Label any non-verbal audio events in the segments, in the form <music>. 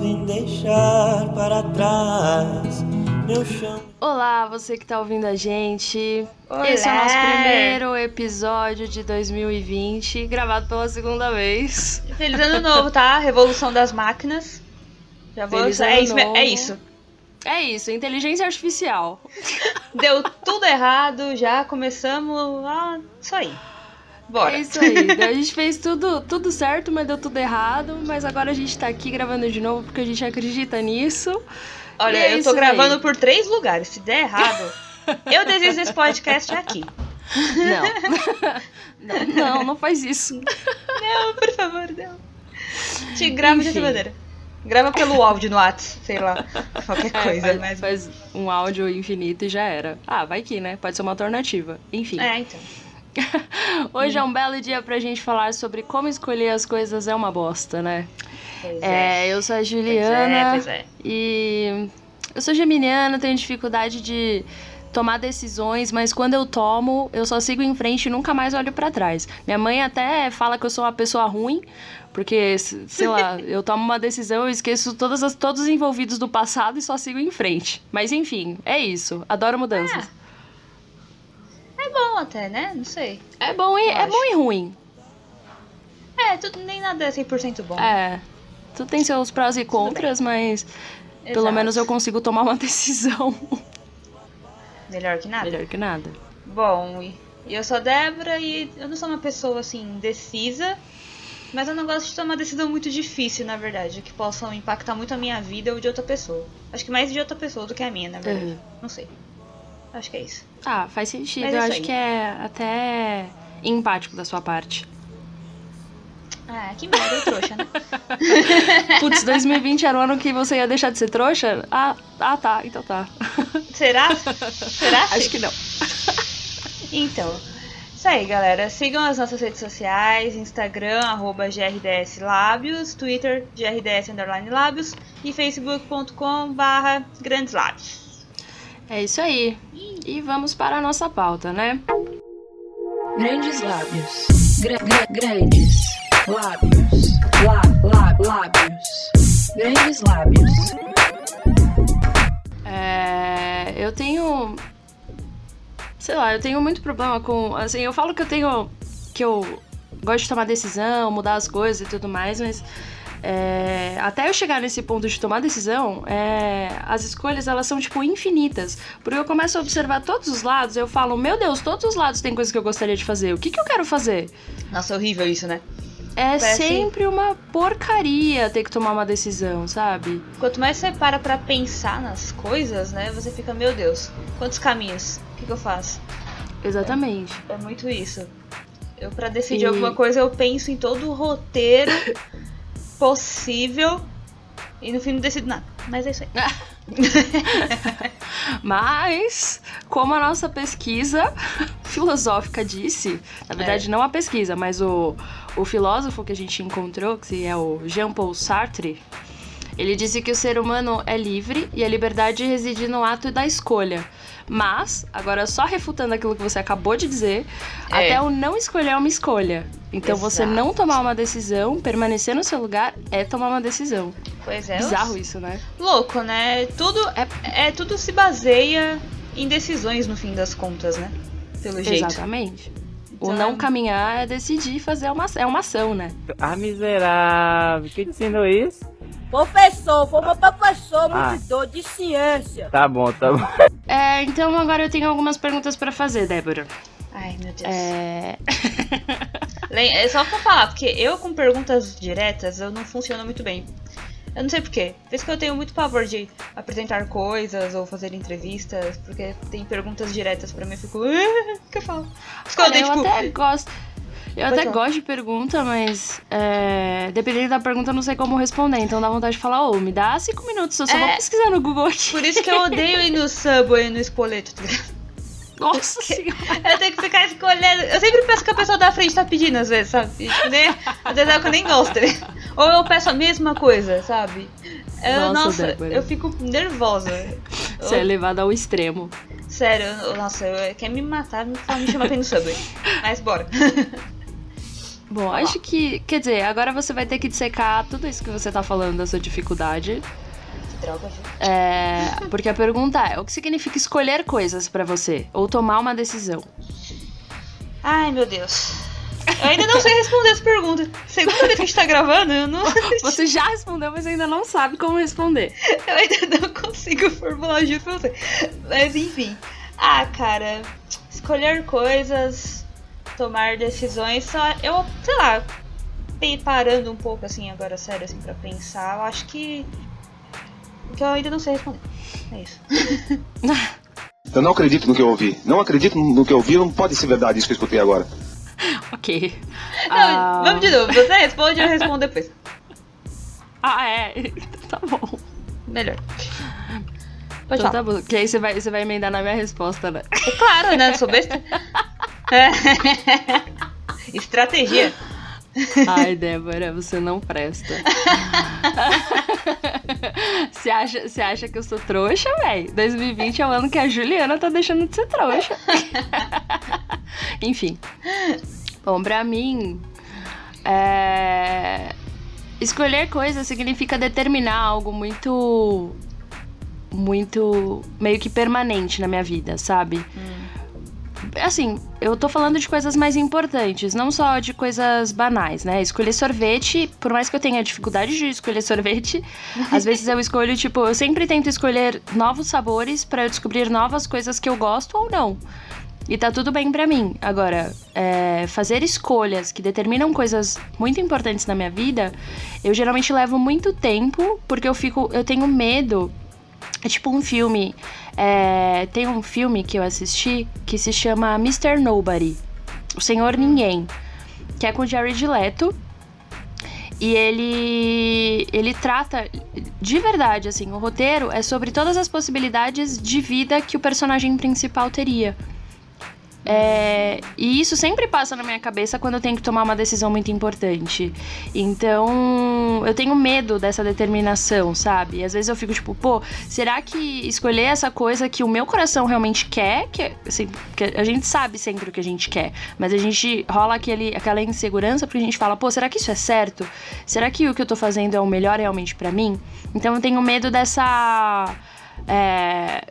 vim deixar para trás meu chão. Olá, você que tá ouvindo a gente. Olá. Esse é o nosso primeiro episódio de 2020, gravado pela segunda vez. Feliz ano novo, tá? Revolução das máquinas. Já vou. Feliz é, ano isso, é isso. É isso, inteligência artificial. Deu tudo errado, já começamos. Ah, isso aí. Bora. É isso aí. A gente fez tudo, tudo certo, mas deu tudo errado. Mas agora a gente tá aqui gravando de novo porque a gente acredita nisso. Olha, é eu tô gravando aí. por três lugares. Se der errado, eu desisto desse podcast aqui. Não. <laughs> não, não, não faz isso. Não, por favor, não. Te grava de Enfim. maneira. Grava pelo áudio no WhatsApp, sei lá. Qualquer É, coisa, faz, mas. faz um áudio infinito e já era. Ah, vai que, né? Pode ser uma alternativa. Enfim. É, então. <laughs> Hoje é um belo dia pra gente falar sobre como escolher as coisas é uma bosta, né? Pois É, eu sou a Pois é, Juliana pois é. e eu sou geminiana, tenho dificuldade de tomar decisões, mas quando eu tomo, eu só sigo em frente e nunca mais olho pra trás. Minha mãe até fala que eu sou uma pessoa ruim, porque, sei lá, <laughs> eu tomo uma decisão, eu esqueço todas as, todos os envolvidos do passado e só sigo em frente. Mas enfim, é isso. Adoro mudanças. É bom até, né? Não sei. É, bom e, Eu é acho. bom e ruim. É, tudo, nem nada é 100% bom. É. Tudo tem seus prós e contras, mas pelo Exato. menos eu consigo tomar uma <laughs> decisão. Melhor que nada. Melhor que nada. Bom, eu sou a Débora e eu não sou uma pessoa assim indecisa, mas eu não gosto de tomar decisão muito difícil, na verdade, que possam impactar muito a minha vida ou de outra pessoa. Acho que mais de outra pessoa do que a minha, na verdade. Uhum. Não sei. Acho que é isso. Ah, faz sentido. Mas é eu acho aí. que é até empático da sua parte. Ah, que merda, eu trouxa, né? <laughs> Putz, 2020 era o ano que você ia deixar de ser trouxa? Ah, ah tá, então tá. Será? Será? <laughs> Acho que não. <laughs> Então, isso aí, galera. Sigam as nossas redes sociais, Instagram, arroba GRDS Lábios, Twitter, GRDS Underline Lábios e facebook.com barra Grandes Lábios. É isso aí. E vamos para a nossa pauta, né? Grandes lábios. Gra- gra- grandes lábios. Lá, lá, lábios. Grandes lábios. É, eu tenho. Sei lá, eu tenho muito problema com. Assim, eu falo que eu tenho. Que eu gosto de tomar decisão, mudar as coisas e tudo mais, mas. É, até eu chegar nesse ponto de tomar decisão, é, as escolhas elas são tipo infinitas. Porque eu começo a observar todos os lados, eu falo, meu Deus, todos os lados tem coisas que eu gostaria de fazer. O que, que eu quero fazer? Nossa, horrível isso, né? É Parece- sempre uma porcaria ter que tomar uma decisão, sabe? Quanto mais você para pra pensar nas coisas, né? Você fica, meu Deus, quantos caminhos? O que, que eu faço? Exatamente. É muito isso. Eu, pra decidir E- alguma coisa, eu penso em todo o roteiro <laughs> possível e no fim não decido nada. Mas é isso aí. <laughs> Mas, como a nossa pesquisa <laughs> filosófica disse, na verdade não a pesquisa, mas o, o filósofo que a gente encontrou, que é o Jean-Paul Sartre, ele disse que o ser humano é livre e a liberdade reside no ato da escolha. Mas, agora só refutando aquilo que você acabou de dizer, É. até o não escolher é uma escolha. Então você Exato. não tomar uma decisão, permanecer no seu lugar, é tomar uma decisão. Pois é. Bizarro isso, né? Louco, né? Tudo é, é tudo se baseia em decisões no fim das contas, né? Pelo jeito. Exatamente. O Então, não é- caminhar é decidir fazer uma, é uma ação, né? Ah, miserável. Quem te ensinou isso? Professor, foi meu professor, Ah. monitor de ciência. Tá bom, tá bom. É, então agora eu tenho algumas perguntas pra fazer, Débora. Ai, meu Deus. É... <laughs> É só pra falar, porque eu com perguntas diretas eu não funciono muito bem. Eu não sei porquê. Por isso que eu tenho muito pavor de apresentar coisas ou fazer entrevistas, porque tem perguntas diretas pra mim, eu fico. "Ah, O que eu falo? Por isso que eu Olha, odeio, eu tipo. até gosto. Eu até gosto de pergunta, mas é, dependendo da pergunta eu não sei como responder. Então dá vontade de falar, ô, me dá cinco minutos, eu só vou É. pesquisar no Google aqui. Por isso que eu odeio ir no Subway no espoleto, tá ligado? Nossa senhora. Eu tenho que ficar escolhendo. Eu sempre peço que a pessoa da frente tá pedindo, às vezes, sabe? Tipo, nem- às vezes é que eu nem gosto. né? Ou eu peço a mesma coisa, sabe? Eu, Nossa, nossa, eu fico nervosa. Você é levado ao extremo. Sério, eu- nossa, eu, quer me matar, me, me chama pra ir no Subway. Mas bora. <laughs> Bom, acho que. Quer dizer, agora você vai ter que dissecar tudo isso que você tá falando da sua dificuldade. Que droga, gente. É, porque a pergunta é: o que significa escolher coisas pra você? Ou tomar uma decisão? Ai, meu Deus. Eu ainda não sei responder essa pergunta. Segunda vez que a gente tá gravando, eu não. Você já respondeu, mas ainda não sabe como responder. Eu ainda não consigo formular junto com você. Mas enfim. Ah, cara. Escolher coisas, tomar decisões, só. Eu, sei lá. Parando um pouco assim, agora sério, assim, pra pensar, eu acho que. Que eu ainda não sei responder. É isso. <laughs> Eu não acredito no que eu ouvi. Não acredito no que eu ouvi, não pode ser verdade isso que eu escutei agora. <laughs> Ok. Não, Vamos de novo. Você responde e eu respondo depois. Ah, é. <laughs> Tá bom. Melhor. Pode Então falar. tá bom. Que aí você vai, você vai emendar na minha resposta, né? É claro, né? Sou besta. <laughs> Estratégia. Ai, Débora, você não presta. <laughs> Você acha, você acha que eu sou trouxa, véi? 2020 é o ano que a Juliana tá deixando de ser trouxa. <laughs> Enfim. Bom, pra mim, é... escolher coisa significa determinar algo muito. Muito. meio que permanente na minha vida, sabe? assim, eu tô falando de coisas mais importantes, não só de coisas banais, né? Escolher sorvete, por mais que eu tenha dificuldade de escolher <laughs> sorvete, às vezes eu escolho, tipo, eu sempre tento escolher novos sabores pra eu descobrir novas coisas que eu gosto ou não. E tá tudo bem pra mim. Agora, é, fazer escolhas que determinam coisas muito importantes na minha vida, eu geralmente levo muito tempo, porque eu fico, eu tenho medo é tipo um filme. é, tem um filme que eu assisti que se chama Mr. Nobody O Senhor Ninguém que é com Jared Leto. E ele ele trata de verdade assim, o roteiro é sobre todas as possibilidades de vida que o personagem principal teria. É, e isso sempre passa na minha cabeça quando eu tenho que tomar uma decisão muito importante. Então, eu tenho medo dessa determinação, sabe? E às vezes eu fico tipo, pô, será que escolher essa coisa que o meu coração realmente quer, que assim, que a gente sabe sempre o que a gente quer, mas a gente rola aquele, aquela insegurança porque a gente fala, pô, será que isso é certo? Será que o que eu tô fazendo é o melhor realmente pra mim? Então eu tenho medo dessa é,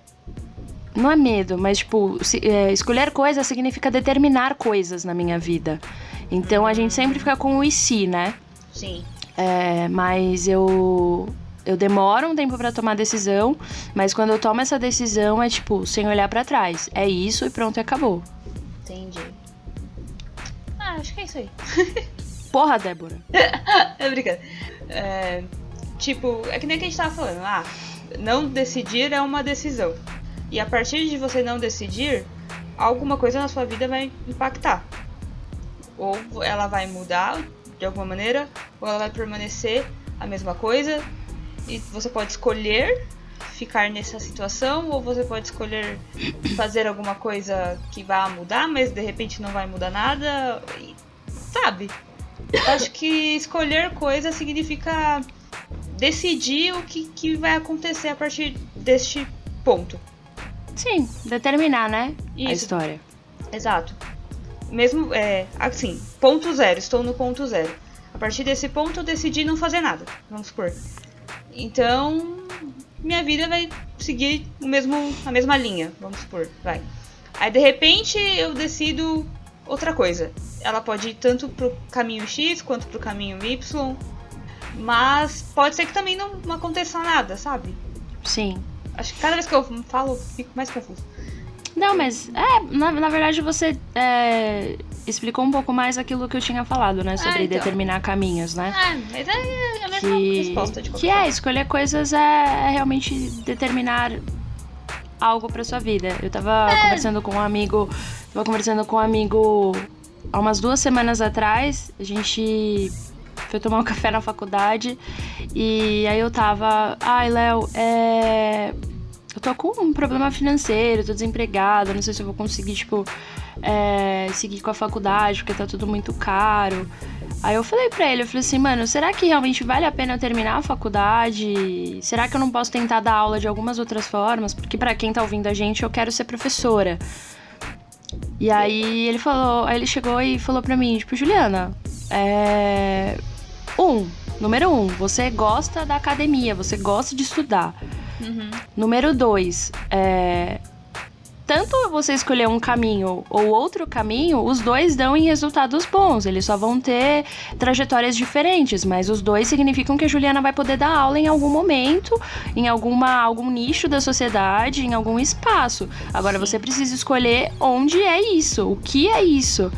não é medo, mas tipo, se- é, escolher coisas significa determinar coisas na minha vida. Então a gente sempre fica com o e se, né? Sim. É, mas eu eu demoro um tempo pra tomar decisão, mas quando eu tomo essa decisão é tipo, sem olhar pra trás. É isso e pronto, e acabou. Entendi. Ah, acho que é isso aí. <laughs> Porra, Débora. <laughs> É brincando. É, tipo, é que nem que a gente tava falando. Ah, não decidir é uma decisão. E a partir de você não decidir, alguma coisa na sua vida vai impactar. Ou ela vai mudar de alguma maneira, ou ela vai permanecer a mesma coisa. E você pode escolher ficar nessa situação, ou você pode escolher fazer alguma coisa que vá mudar, mas de repente não vai mudar nada. E, sabe? Acho que escolher coisa significa decidir o que, que vai acontecer a partir deste ponto. Sim, determinar, né? A Isso. história. Exato. Mesmo, é, assim, ponto zero, estou no ponto zero. A partir desse ponto eu decidi não fazer nada, vamos supor. Então, minha vida vai seguir o mesmo, a mesma linha, vamos supor, vai. Aí de repente eu decido outra coisa. Ela pode ir tanto pro caminho X quanto pro caminho Y, mas pode ser que também não, não aconteça nada, sabe? Sim. Acho que cada vez que eu falo, fico mais confuso. Não, mas é, na, na verdade você é, explicou um pouco mais aquilo que eu tinha falado, né? Sobre então. determinar caminhos, né? Ah, mas é a mesma que, resposta de qualquer que é forma. escolher coisas é, é realmente determinar algo pra sua vida. Eu tava É. conversando com um amigo, tava conversando com um amigo há umas duas semanas atrás. A gente foi tomar um <laughs> café na faculdade e aí eu tava, ai, Léo, é eu tô com um problema financeiro, tô desempregada, não sei se eu vou conseguir, tipo, é, seguir com a faculdade, porque tá tudo muito caro. Aí eu falei pra ele, eu falei assim, mano, será que realmente vale a pena eu terminar a faculdade? Será que eu não posso tentar dar aula de algumas outras formas? Porque pra quem tá ouvindo a gente, eu quero ser professora. E aí ele falou, aí ele chegou e falou pra mim, tipo, Juliana, é. Um, número um, você gosta da academia, você gosta de estudar. Número dois, é. Tanto você escolher um caminho ou outro caminho, os dois dão em resultados bons. Eles só vão ter trajetórias diferentes, mas os dois significam que a Juliana vai poder dar aula em algum momento, em alguma, algum nicho da sociedade, em algum espaço. Agora você precisa escolher onde é isso, o que é isso.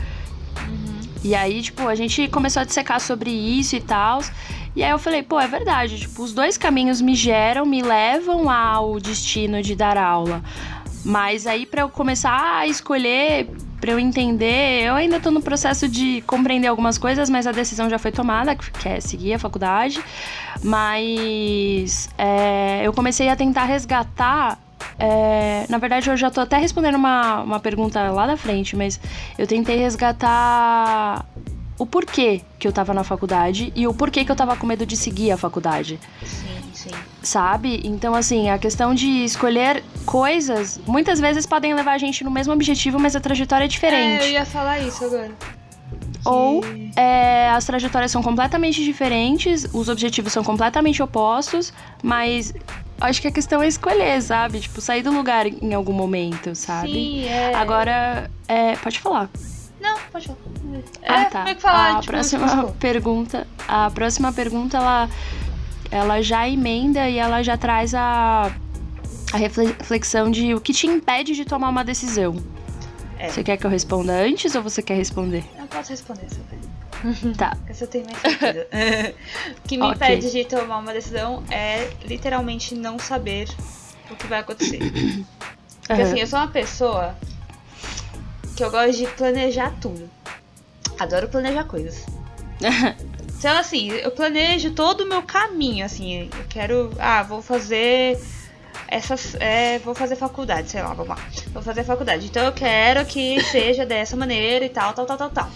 E aí, tipo, a gente começou a dissecar sobre isso e tal. E aí eu falei, pô, é verdade, tipo, os dois caminhos me geram, me levam ao destino de dar aula. Mas aí pra eu começar a escolher, pra eu entender, eu ainda tô no processo de compreender algumas coisas, mas a decisão já foi tomada, que é seguir a faculdade. Mas é, eu comecei a tentar resgatar é, na verdade, eu já tô até respondendo uma, uma pergunta lá da frente, mas eu tentei resgatar o porquê que eu tava na faculdade e o porquê que eu tava com medo de seguir a faculdade, Sim, sim. sabe? Então, assim, a questão de escolher coisas muitas vezes podem levar a gente no mesmo objetivo, mas a trajetória é É, diferente. eu ia falar isso agora. Ou é, as trajetórias são completamente diferentes, os objetivos são completamente opostos, mas acho que a questão é escolher, sabe? Tipo, sair do lugar em algum momento, sabe? Sim, é. Agora, é, pode falar. Não, pode falar. ah, é, tá. como é que falar? a tipo, próxima pergunta, a próxima pergunta, ela, ela já emenda e ela já traz a, a reflexão de o que te impede de tomar uma decisão. É. Você quer que eu responda antes ou você quer responder? Não posso responder pergunta. <laughs> Tá. Essa eu tenho mais certeza. <laughs> o que me Ok. impede de tomar uma decisão é literalmente não saber o que vai acontecer. <coughs> Porque Aham. assim, eu sou uma pessoa que eu gosto de planejar tudo. Adoro planejar coisas. <laughs> Então, assim, eu planejo todo o meu caminho, assim, eu quero, ah, vou fazer essas, é, vou fazer faculdade, sei lá, vamos lá, vou fazer faculdade, então eu quero que <laughs> seja dessa maneira e tal, tal, tal, tal, tal.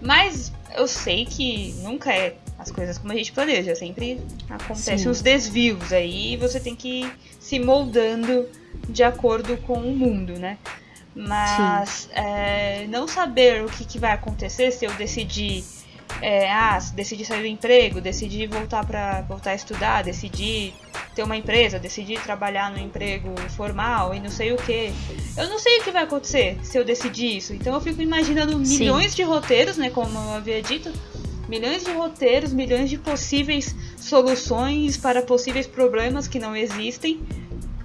Mas eu sei que nunca é as coisas como a gente planeja, sempre acontecem Sim. uns desvios aí e você tem que ir se moldando de acordo com o mundo, né? Mas é, não saber o que, que vai acontecer se eu decidir é, ah, decidir sair do emprego, decidir voltar para voltar a estudar, decidir ter uma empresa, decidir trabalhar no emprego formal e não sei o que. Eu não sei o que vai acontecer se eu decidir isso. Então eu fico imaginando Sim. milhões de roteiros, né, como eu havia dito, milhões de roteiros, milhões de possíveis soluções para possíveis problemas que não existem.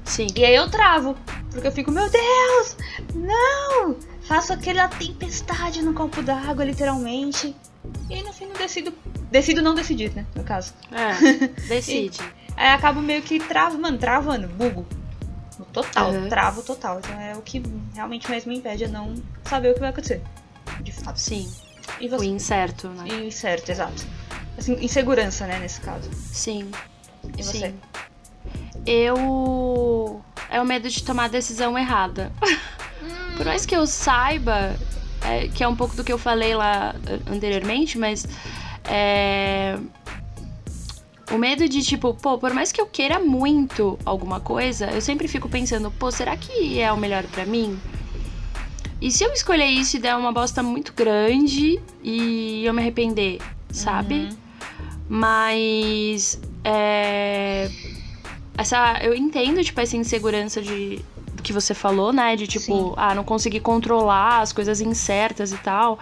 Sim. E aí eu travo, porque eu fico, meu Deus, não! Faço aquela tempestade no copo d'água, literalmente. E no fim não decido. Decido não decidir, né? No caso. É, <laughs> decide. Aí acabo meio que travo, mano, travando, bugo. No Total, Aham. travo total. Então é o que realmente mais me impede é não saber o que vai acontecer. De fato. Sim. E O incerto, né? Incerto, exato. Assim, insegurança, né, nesse caso. Sim. E você? Sim. Eu. É o medo de tomar a decisão errada. <laughs> Por mais que eu saiba, é, que é um pouco do que eu falei lá eh, anteriormente, mas. É. O medo de, tipo, pô, por mais que eu queira muito alguma coisa, eu sempre fico pensando, pô, será que é o melhor pra mim? E se eu escolher isso e der uma bosta muito grande e eu me arrepender, sabe? Mas. É. Essa. Eu entendo, tipo, essa insegurança de. Que você falou, né? De tipo, Sim. ah, não conseguir controlar as coisas incertas e tal.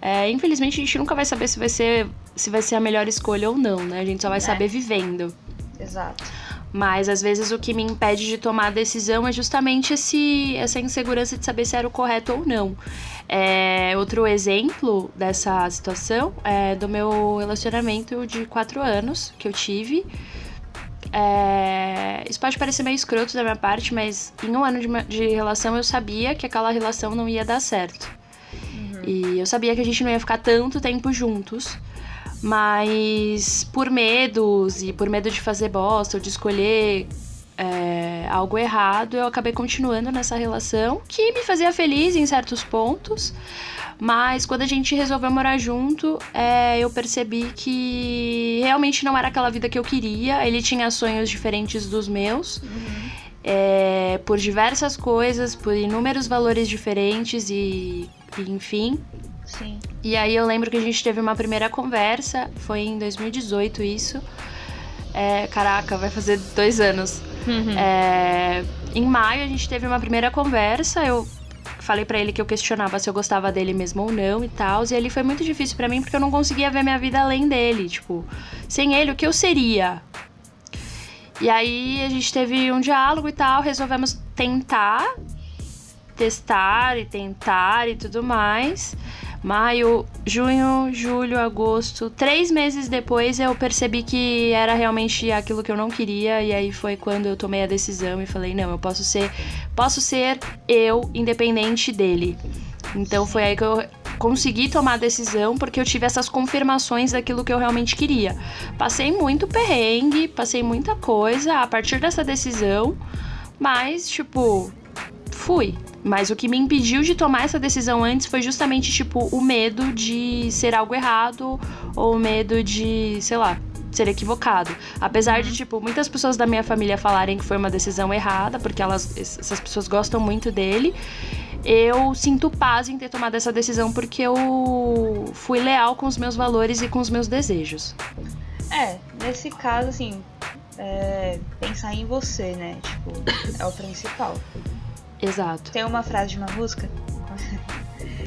É, infelizmente, a gente nunca vai saber se vai ser. Se vai ser a melhor escolha ou não, né? A gente só vai É. saber vivendo. Exato. Mas às vezes o que me impede de tomar a decisão é justamente esse, essa insegurança de saber se era o correto ou não. É, outro exemplo dessa situação é do meu relacionamento de quatro anos que eu tive. É, isso pode parecer meio escroto da minha parte, mas em um ano de, de relação eu sabia que aquela relação não ia dar certo. E eu sabia que a gente não ia ficar tanto tempo juntos. Mas por medos e por medo de fazer bosta ou de escolher é, algo errado, eu acabei continuando nessa relação que me fazia feliz em certos pontos. Mas quando a gente resolveu morar junto, é, eu percebi que realmente não era aquela vida que eu queria. Ele tinha sonhos diferentes dos meus. é, por diversas coisas, por inúmeros valores diferentes e, e enfim. Sim. E aí eu lembro que a gente teve uma primeira conversa, foi em 2018 isso. É, caraca, vai fazer dois anos. Uhum. É, em maio a gente teve uma primeira conversa, eu falei pra ele que eu questionava se eu gostava dele mesmo ou não e tal. E ali foi muito difícil pra mim porque eu não conseguia ver minha vida além dele. Tipo, sem ele, o que eu seria? E aí a gente teve um diálogo e tal, resolvemos tentar, testar e tentar e tudo mais. Maio, junho, julho, agosto. Três meses depois eu percebi que era realmente aquilo que eu não queria. E aí foi quando eu tomei a decisão e falei, não, eu posso ser. Posso ser eu, independente dele. Então foi aí que eu consegui tomar a decisão porque eu tive essas confirmações daquilo que eu realmente queria. Passei muito perrengue, passei muita coisa a partir dessa decisão, mas tipo, fui. Mas o que me impediu de tomar essa decisão antes foi justamente, tipo, o medo de ser algo errado ou o medo de, sei lá, ser equivocado. Apesar de, tipo, muitas pessoas da minha família falarem que foi uma decisão errada, porque elas, essas pessoas gostam muito dele, eu sinto paz em ter tomado essa decisão porque eu fui leal com os meus valores e com os meus desejos. É, nesse caso, assim, é, pensar em você, né? Tipo, é o principal. Exato. Tem uma frase de uma música.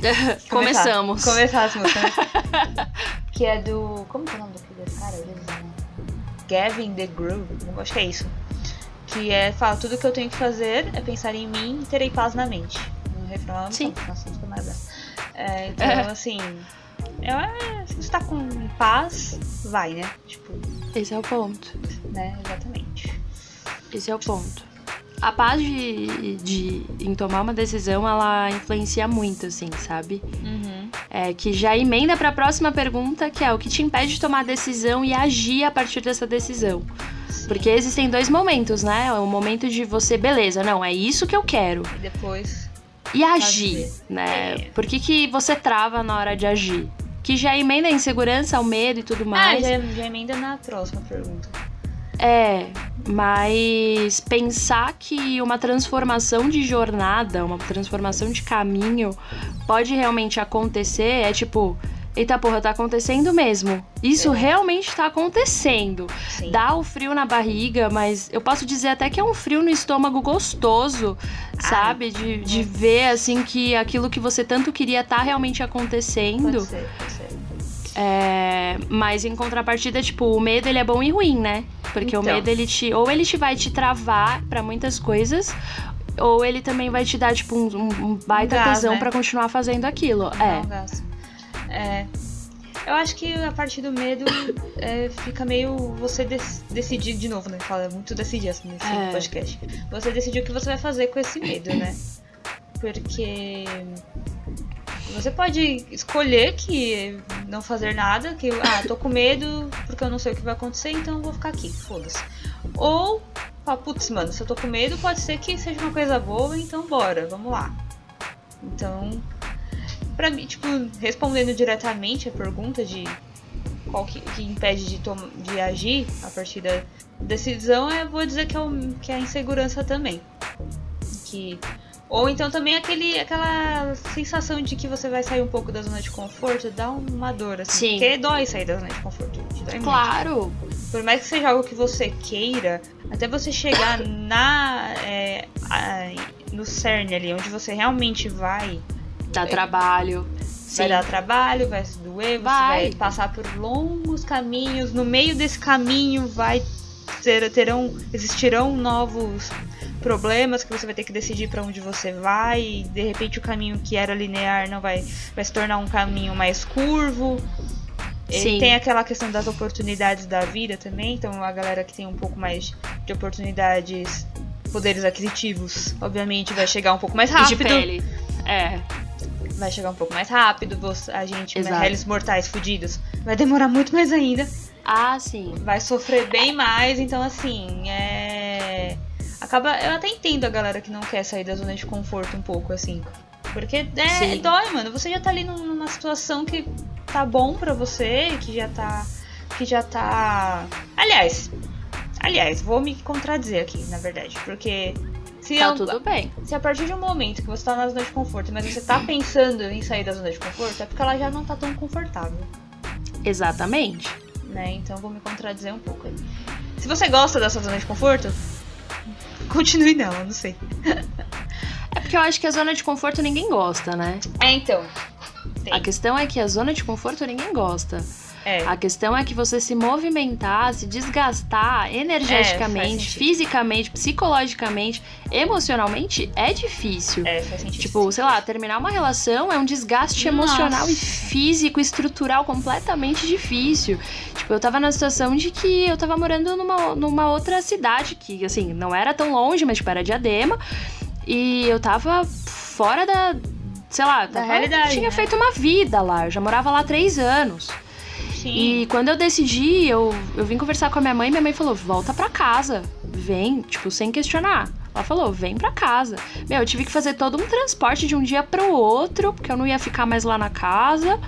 <laughs> Começamos. Começar as músicas, né? <laughs> que é do. Como que é o nome desse cara? Né? Gavin The Groove. Acho que é isso. Que é, fala, tudo que eu tenho que fazer é pensar em mim e terei paz na mente. No refrão Sim. nossa, mais <laughs> é, Então, assim. É, se você tá com paz, vai, né? Tipo, Esse é o ponto. né? Exatamente. Esse é o ponto. A paz de, de em tomar uma decisão, ela influencia muito, assim, sabe? Uhum. É, que já emenda pra próxima pergunta, que é o que te impede de tomar a decisão e agir a partir dessa decisão. Porque existem dois momentos, né? O momento de você, beleza, não, é isso que eu quero. E depois. E agir, Fazer. né? É. Por que, que você trava na hora de agir? Que já emenda a insegurança, o medo e tudo Ah, mais. já, já emenda na próxima pergunta. É, mas pensar que uma transformação de jornada, uma transformação de caminho pode realmente acontecer é tipo, eita porra, tá acontecendo mesmo. Isso É. realmente tá acontecendo. Sim. Dá o frio na barriga, mas eu posso dizer até que é um frio no estômago gostoso, sabe? De, de ver assim que aquilo que você tanto queria tá realmente acontecendo. Pode ser. É, mas em contrapartida, tipo, o medo ele é bom e ruim, né? Porque o Então. medo ele te ou ele te vai te travar pra muitas coisas, ou ele também vai te dar tipo um, um- baita Um gás, tesão né? pra continuar fazendo aquilo. É. gasto. É. Eu acho que a partir do medo é, fica meio você dec- decidir de novo, né? Fala muito decidir assim, nesse É. podcast. Você decidir o que você vai fazer com esse medo, né? Porque você pode escolher que não fazer nada, que ah, tô com medo porque eu não sei o que vai acontecer, então vou ficar aqui, foda-se. Ou, ah, putz, mano, se eu tô com medo, pode ser que seja uma coisa boa, então bora, vamos lá. Então, pra mim, tipo, respondendo diretamente a pergunta de qual que, que impede de, de agir a partir da decisão, eu vou dizer que é, o, que é a insegurança também. Que, ou então também aquele, aquela sensação de que você vai sair um pouco da zona de conforto, dá uma dor, assim. Sim. Porque dói sair da zona de conforto. Dói muito. Claro. Por mais que seja algo que você queira, até você chegar na é, a- no cerne ali, onde você realmente vai, Dá trabalho. Sim. vai dar trabalho, vai se doer, você Vai. vai passar por longos caminhos. No meio desse caminho vai ter, terão existirão novos problemas que você vai ter que decidir para onde você vai. E de repente o caminho que era linear não vai vai se tornar um caminho mais curvo. E Sim. tem aquela questão das oportunidades da vida também. Então a galera que tem um pouco mais de oportunidades, poderes aquisitivos, obviamente vai chegar um pouco mais E rápido de pele. É. vai chegar um pouco mais rápido, a gente, Exato. réis mortais fudidos, vai demorar muito mais ainda, Ah, sim. vai sofrer bem mais, então assim, é. Acaba. Eu até entendo a galera que não quer sair da zona de conforto um pouco, assim. Porque é, Sim. dói, mano. Você já tá ali num- numa situação que tá bom pra você, que já tá. Que já tá. Aliás. Aliás, vou me contradizer aqui, na verdade. Porque Se, Tá um- tudo bem. se a partir de um momento que você tá na zona de conforto, mas você tá pensando em sair da zona de conforto, é porque ela já não tá tão confortável, Exatamente. né? Então eu vou me contradizer um pouco aí. Se você gosta da sua zona de conforto, <laughs> continue nela, não sei. É porque eu acho que a zona de conforto ninguém gosta, né? É, então. Tem. A questão é que a zona de conforto ninguém gosta. É. A questão é que você se movimentar, se desgastar É, energeticamente, sentido. fisicamente, psicologicamente, emocionalmente é difícil. É, faz sentido. Tipo, sei lá, terminar uma relação é um desgaste Nossa. emocional e físico, estrutural completamente difícil. Tipo, eu tava na situação de que eu tava morando numa, numa outra cidade, que, assim, não era tão longe, mas, tipo, era Diadema. E eu tava fora da. Sei lá, Da tava, realidade, tinha né? feito uma vida lá. Eu já morava lá há três anos. Sim. E quando eu decidi, eu, eu vim conversar com a minha mãe, minha mãe falou: volta pra casa. Vem, tipo, sem questionar. Ela falou: vem pra casa. Meu, eu tive que fazer todo um transporte de um dia pro outro, porque eu não ia ficar mais lá na casa.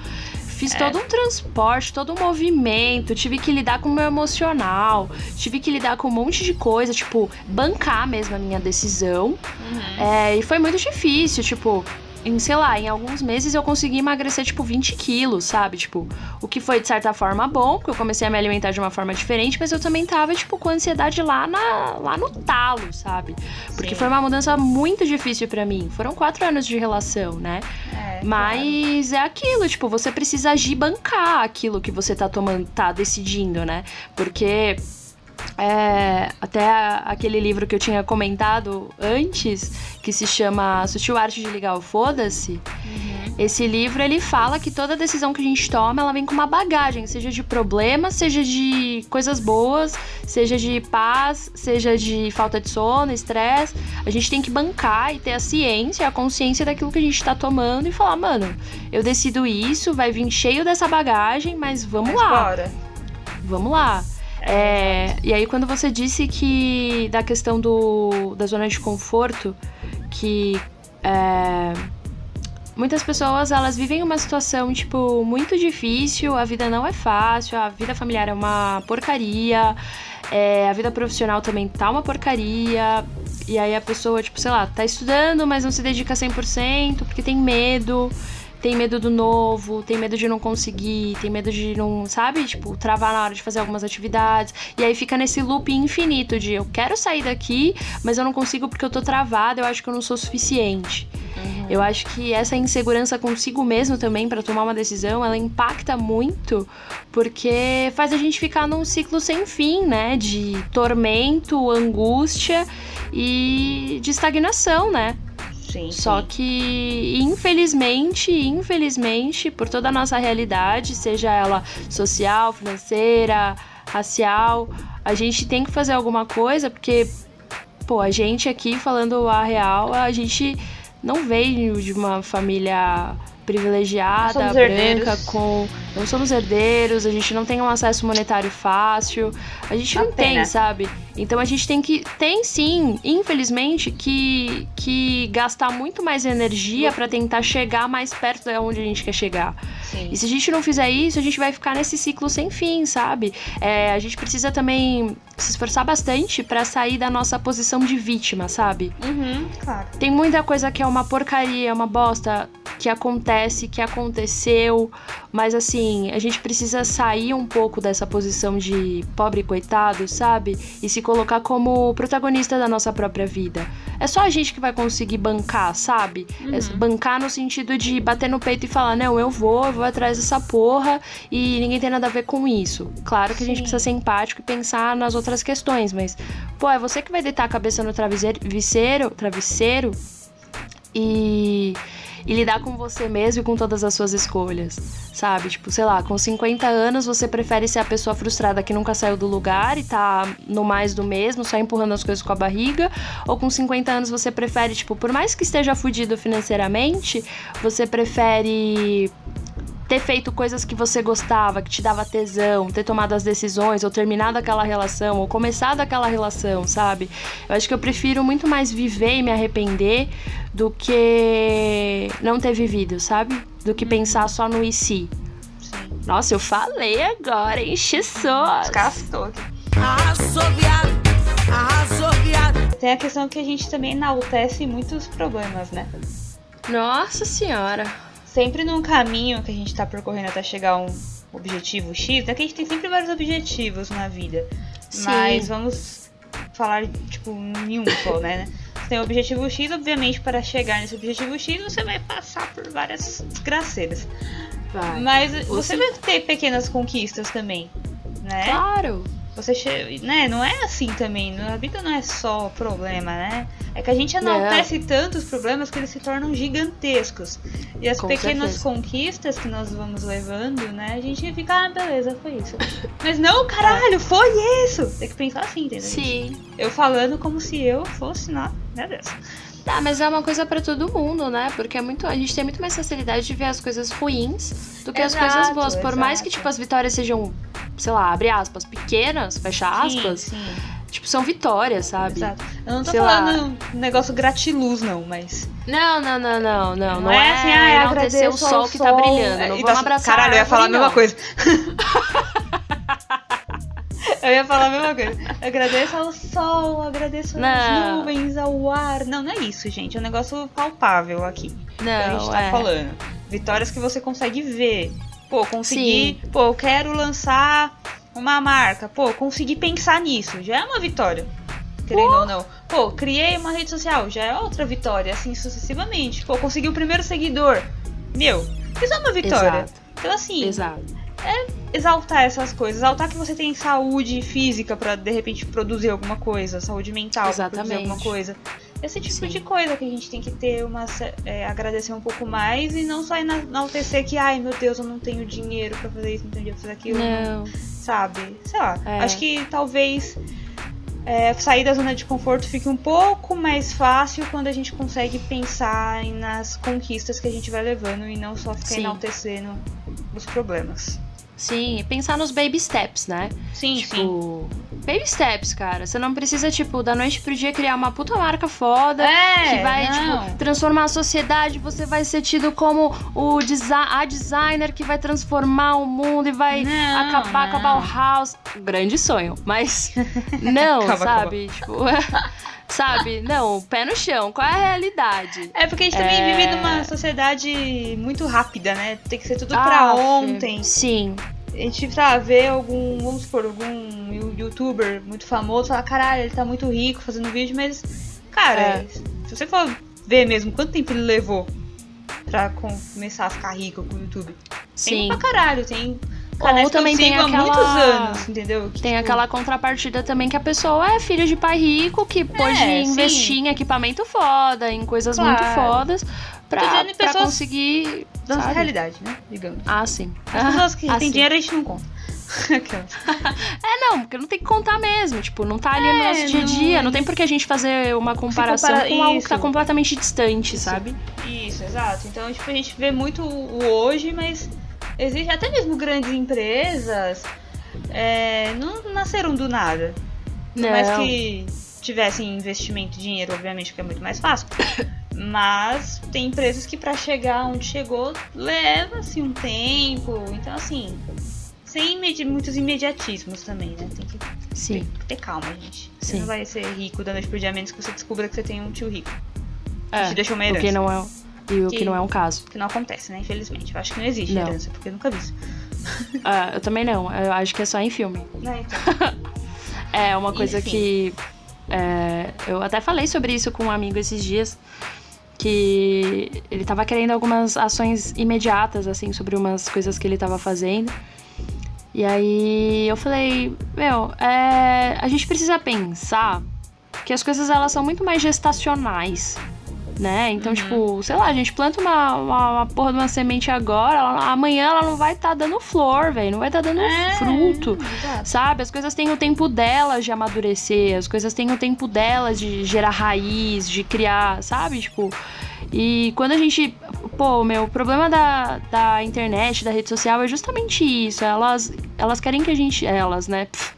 Fiz É. todo um transporte, todo um movimento, tive que lidar com o meu emocional, tive que lidar com um monte de coisa, tipo, bancar mesmo a minha decisão. Uhum. É, e foi muito difícil, tipo, em, sei lá, em alguns meses eu consegui emagrecer, tipo, 20 quilos, sabe? Tipo, o que foi, de certa forma, bom, porque eu comecei a me alimentar de uma forma diferente, mas eu também tava, tipo, com ansiedade lá, na, lá no talo, sabe? Porque Sim. foi uma mudança muito difícil pra mim. Foram quatro anos de relação, né? É, Mas é aquilo, tipo, você precisa agir e bancar aquilo que você tá tomando, tá decidindo, né? Porque é, até aquele livro que eu tinha comentado antes, que se chama Sutil Arte de Ligar o Foda-se, esse livro ele fala que toda decisão que a gente toma, ela vem com uma bagagem, seja de problemas, seja de coisas boas, seja de paz, seja de falta de sono, estresse. A gente tem que bancar e ter a ciência, a consciência daquilo que a gente tá tomando e falar, mano, eu decido isso, vai vir cheio dessa bagagem, mas vamos Mas lá bora. vamos lá. É, e aí quando você disse que da questão do, da zona de conforto, que é, muitas pessoas elas vivem uma situação tipo muito difícil, a vida não é fácil, a vida familiar é uma porcaria, é, a vida profissional também tá uma porcaria. E aí a pessoa, tipo, sei lá, tá estudando, mas não se dedica 100% porque tem medo tem medo do novo, tem medo de não conseguir, tem medo de não, sabe? Tipo, travar na hora de fazer algumas atividades. E aí fica nesse loop infinito de eu quero sair daqui, mas eu não consigo porque eu tô travada, eu acho que eu não sou suficiente. Eu acho que essa insegurança consigo mesmo também pra tomar uma decisão, ela impacta muito, porque faz a gente ficar num ciclo sem fim, né? De tormento, angústia e de estagnação, né? Sim. Só sim. que, infelizmente, infelizmente, por toda a nossa realidade, seja ela social, financeira, racial, a gente tem que fazer alguma coisa, porque, pô, a gente aqui, falando a real, a gente não veio de uma família privilegiada, branca, herdeiros. com. Não somos herdeiros, a gente não tem um acesso monetário fácil, a gente não tem, sabe? Então a gente tem que. Tem sim, infelizmente, que, que gastar muito mais energia pra tentar chegar mais perto de onde a gente quer chegar. Sim. E se a gente não fizer isso, a gente vai ficar nesse ciclo sem fim, sabe? É, a gente precisa também se esforçar bastante pra sair da nossa posição de vítima, sabe? Uhum, claro. Tem muita coisa que é uma porcaria, uma bosta que acontece, que aconteceu, mas assim, a gente precisa sair um pouco dessa posição de pobre coitado, sabe? E se colocar como protagonista da nossa própria vida. É só a gente que vai conseguir bancar, sabe? É bancar no sentido de bater no peito e falar: não, eu vou, eu vou atrás dessa porra e ninguém tem nada a ver com isso. Claro que a gente Sim. precisa ser empático e pensar nas outras questões, mas, pô, é você que vai deitar a cabeça no travesseiro, travesseiro, travesseiro e, e lidar com você mesmo e com todas as suas escolhas, sabe? Tipo, sei lá, com 50 anos você prefere ser a pessoa frustrada que nunca saiu do lugar e tá no mais do mesmo, só empurrando as coisas com a barriga, ou com 50 anos você prefere, tipo, por mais que esteja fudido financeiramente, você prefere ter feito coisas que você gostava, que te dava tesão, ter tomado as decisões, ou terminado aquela relação, ou começado aquela relação, sabe? Eu acho que eu prefiro muito mais viver e me arrepender do que não ter vivido, sabe? Do que pensar só no e se. Nossa, eu falei agora, enche só. Descastou aqui. Arrasou, viado. Arrasou, viado. tem a questão que a gente também enaltece muitos problemas, né? Nossa senhora. Sempre num caminho que a gente tá percorrendo até chegar a um objetivo X, né? Que a gente tem sempre vários objetivos na vida. Sim. Mas vamos falar, tipo, em um só, né? Você tem o objetivo X, obviamente, para chegar nesse objetivo X, você vai passar por várias desgraceiras. Vai. Mas Você- você vai ter pequenas conquistas também, né? Claro. Você che... né, não é assim também, a vida não é só problema, né? É que a gente enaltece tantos problemas que eles se tornam gigantescos. E as Com pequenas certeza. conquistas que nós vamos levando, né? A gente fica, ah, beleza, foi isso. Mas não, caralho, foi isso! Tem que pensar assim, entendeu? Sim. Eu falando como se eu fosse, não, meu Deus. Tá, mas é uma coisa pra todo mundo, né? Porque é muito, a gente tem muito mais facilidade de ver as coisas ruins do que as Exato, coisas boas. Por mais que, exato. tipo, as vitórias sejam, sei lá, abre aspas, pequenas, fecha aspas, Sim, sim, tipo, são vitórias, sabe? exato. Eu não tô Sei falando um negócio gratiluz, não, mas. Não, não, não, não, não. Não, Não é, é assim, ah, eu enaltecer o sol ao que tá sol. brilhando. É, Não e vamos tá- abraçar Caralho, eu ia falar a mesma coisa. <laughs> eu ia falar a mesma coisa. Eu agradeço ao sol, agradeço às nuvens, ao ar. Não, não é isso, gente. É um negócio palpável aqui. Não, que a gente tá é. falando. Vitórias que você consegue ver. Pô, consegui. Pô, eu quero lançar uma marca. Pô, consegui pensar nisso. Já é uma vitória. Querendo ou não. Pô, criei uma rede social. Já é outra vitória. Assim sucessivamente. Pô, consegui o primeiro seguidor. Meu, isso é uma vitória. Exato. Então, assim, Exato. Exaltar essas coisas. Exaltar que você tem saúde física pra de repente produzir alguma coisa. Saúde mental pra produzir alguma coisa. Esse tipo Sim. de coisa que a gente tem que ter uma. é, agradecer um pouco mais e não só ena- enaltecer que, ai meu Deus, eu não tenho dinheiro pra fazer isso, não tenho dinheiro pra fazer aquilo. Não. Sabe? Sei lá. É. Acho que talvez. é, sair da zona de conforto fique um pouco mais fácil quando a gente consegue pensar nas conquistas que a gente vai levando e não só ficar Sim. enaltecendo os problemas. Sim, pensar nos baby steps, né? Sim, sim. Tipo, baby steps, cara. Você não precisa, tipo, da noite pro dia criar uma puta marca foda. É, que vai, não. tipo, transformar a sociedade, você vai ser tido como o desi a designer que vai transformar o mundo e vai Não, acabar com a não. Bauhaus. Grande sonho, mas <laughs> não, Acaba, sabe? Tipo, <laughs> sabe? Não, pé no chão, qual é a realidade? É porque a gente também É. vive numa sociedade muito rápida, né? Tem que ser tudo pra Aff, ontem. Sim, A gente tá, vê algum, vamos supor, algum you- youtuber muito famoso, fala, caralho, ele tá muito rico fazendo vídeo, mas, cara, É. se você for ver mesmo quanto tempo ele levou pra com- começar a ficar rico com o YouTube. sim. Tem pra caralho, tem Ou também tem sigo há aquela- muitos anos, entendeu? Que, Tem tipo, aquela contrapartida também que a pessoa é filha de pai rico, que pôde sim. investir em equipamento foda, em coisas Claro. muito fodas, pra, pra conseguir. da nossa realidade, né? Digamos. Ah, sim. As pessoas que Ah, têm sim. dinheiro a gente não conta. <laughs> É, não, porque não tem que contar mesmo. Tipo, não tá ali no É, nosso dia a dia. Não... não- tem por que a gente fazer uma comparação compara- com algo que tá isso. completamente distante, sabe? Isso, exato. Então, tipo, a gente vê muito o hoje, mas existe até mesmo grandes empresas é, não nasceram do nada. Por Não. mais que tivessem investimento, dinheiro, obviamente, que é muito mais fácil. <coughs> Mas tem empresas que pra chegar onde chegou leva-se um tempo. Então, assim, sem imedi- muitos imediatismos também, né? Tem que Sim. ter calma, gente. Você Sim. não vai ser rico da noite pro dia, a menos que você descubra que você tem um tio rico. É, te deixou uma herança. que não é, e o que... Que- não é um caso. Que não acontece, né? Infelizmente. Eu acho que não existe Não. herança, porque eu nunca vi isso. <laughs> Ah, eu também não. Eu acho que é só em filme. Né, então. <laughs> É uma coisa Enfim. que. é, eu até falei sobre isso com um amigo esses dias. Que ele tava querendo algumas ações imediatas, assim, sobre umas coisas que ele tava fazendo. E aí eu falei, meu, é, a gente precisa pensar que as coisas elas são muito mais gestacionais. Né? Então, tipo, sei lá, a gente planta uma, uma, uma porra de uma semente agora, ela- amanhã ela não vai estar dando flor, velho. Não vai estar dando É, fruto. exato. Sabe? As coisas têm o tempo delas de amadurecer, as coisas têm o tempo delas de gerar raiz, de criar, sabe? Tipo. E quando a gente. Pô, meu, o problema da, da internet, da rede social é justamente isso. Elas, elas querem que a gente. Elas, né? Pff.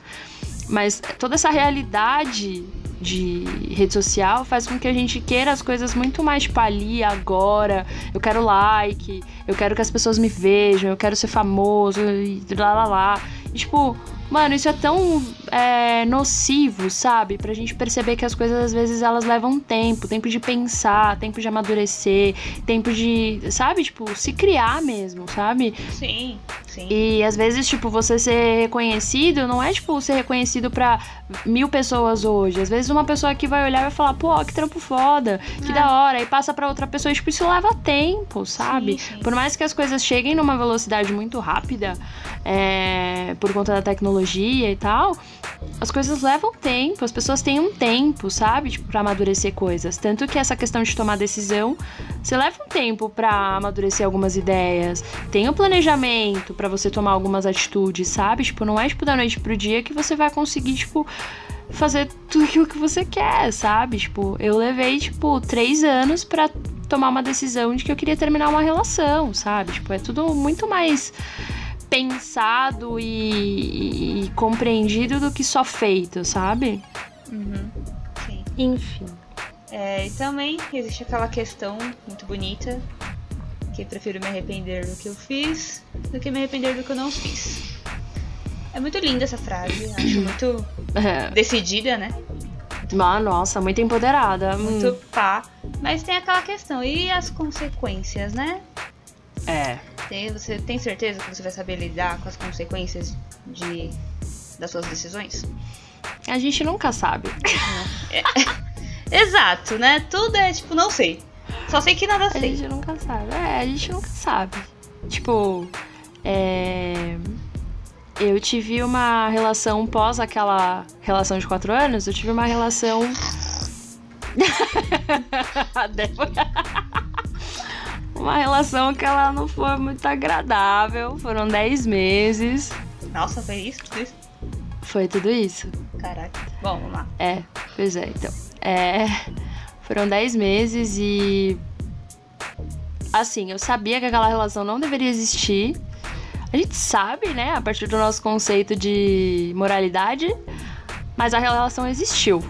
Mas toda essa realidade de rede social faz com que a gente queira as coisas muito mais tipo ali, agora. Eu quero like, eu quero que as pessoas me vejam, eu quero ser famoso e lá lá lá. E, tipo, Mano, isso é tão é, nocivo, sabe? Pra gente perceber que as coisas às vezes elas levam tempo, tempo de pensar, tempo de amadurecer, tempo de, sabe? Tipo, se criar mesmo, sabe? Sim, sim. E às vezes, tipo, você ser reconhecido não é, tipo, ser reconhecido pra mil pessoas hoje. Às vezes uma pessoa que vai olhar e vai falar, pô, que trampo foda, que É. da hora, e passa pra outra pessoa, e, tipo, isso leva tempo, sabe? Sim, sim. Por mais que as coisas cheguem numa velocidade muito rápida, é, por conta da tecnologia e tal, as coisas levam tempo, as pessoas têm um tempo, sabe? Tipo, pra amadurecer coisas. Tanto que essa questão de tomar decisão, você leva um tempo pra amadurecer algumas ideias. Tem um planejamento pra você tomar algumas atitudes, sabe? Tipo, não é tipo da noite pro dia que você vai conseguir, tipo, fazer tudo <laughs> aquilo que você quer, sabe? Tipo, eu levei, tipo, três anos pra tomar uma decisão de que eu queria terminar uma relação, sabe? Tipo, é tudo muito mais pensado e, e- e compreendido do que só feito, sabe? Uhum, sim. Enfim. É, e também existe aquela questão muito bonita que prefiro me arrepender do que eu fiz do que me arrepender do que eu não fiz. É muito linda essa frase, acho muito É. <laughs> decidida, né? Ah, nossa, muito empoderada. Hum, Muito pá. Mas tem aquela questão, e as consequências, né? é. Tem- você tem certeza que você vai saber lidar com as consequências de, das suas decisões? A gente nunca sabe. <laughs> Exato, né? Tudo é tipo, não sei. Só sei que nada A sei. gente nunca sabe. É, a gente nunca sabe. Tipo, é. Eu tive uma relação pós aquela relação de quatro anos, eu tive uma relação. <laughs> <laughs> uma relação que ela não foi muito agradável. Foram dez meses. Nossa, foi isso? Tudo isso? Foi tudo isso. Caraca. Bom, vamos lá. É, pois é, então. É, foram 10 meses e. Assim, eu sabia que aquela relação não deveria existir. A gente sabe, né, a partir do nosso conceito de moralidade, mas a relação existiu.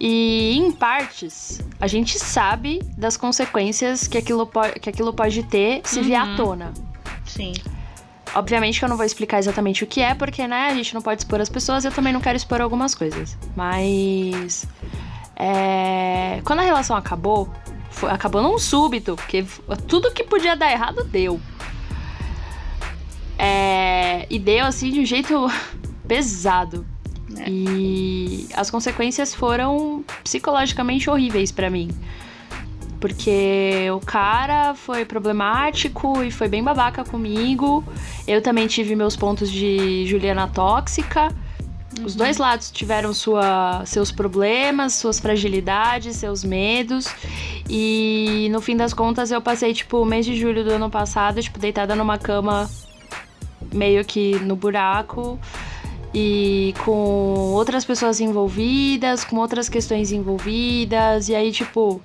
E em partes, a gente sabe das consequências que aquilo, po que aquilo pode ter se vier à tona. Sim. Obviamente que eu não vou explicar exatamente o que é, porque, né, a gente não pode expor as pessoas, eu também não quero expor algumas coisas. Mas. É, Quando a relação acabou, foi- acabou num súbito, porque tudo que podia dar errado deu. É, E deu assim de um jeito <laughs> pesado. É. E as consequências foram psicologicamente horríveis pra mim. Porque o cara foi problemático e foi bem babaca comigo. Eu também tive meus pontos de Juliana tóxica. Os dois lados tiveram sua, seus problemas, suas fragilidades, seus medos. E no fim das contas eu passei, tipo, o mês de julho do ano passado, tipo, deitada numa cama meio que no buraco e com outras pessoas envolvidas, com outras questões envolvidas, e aí, tipo,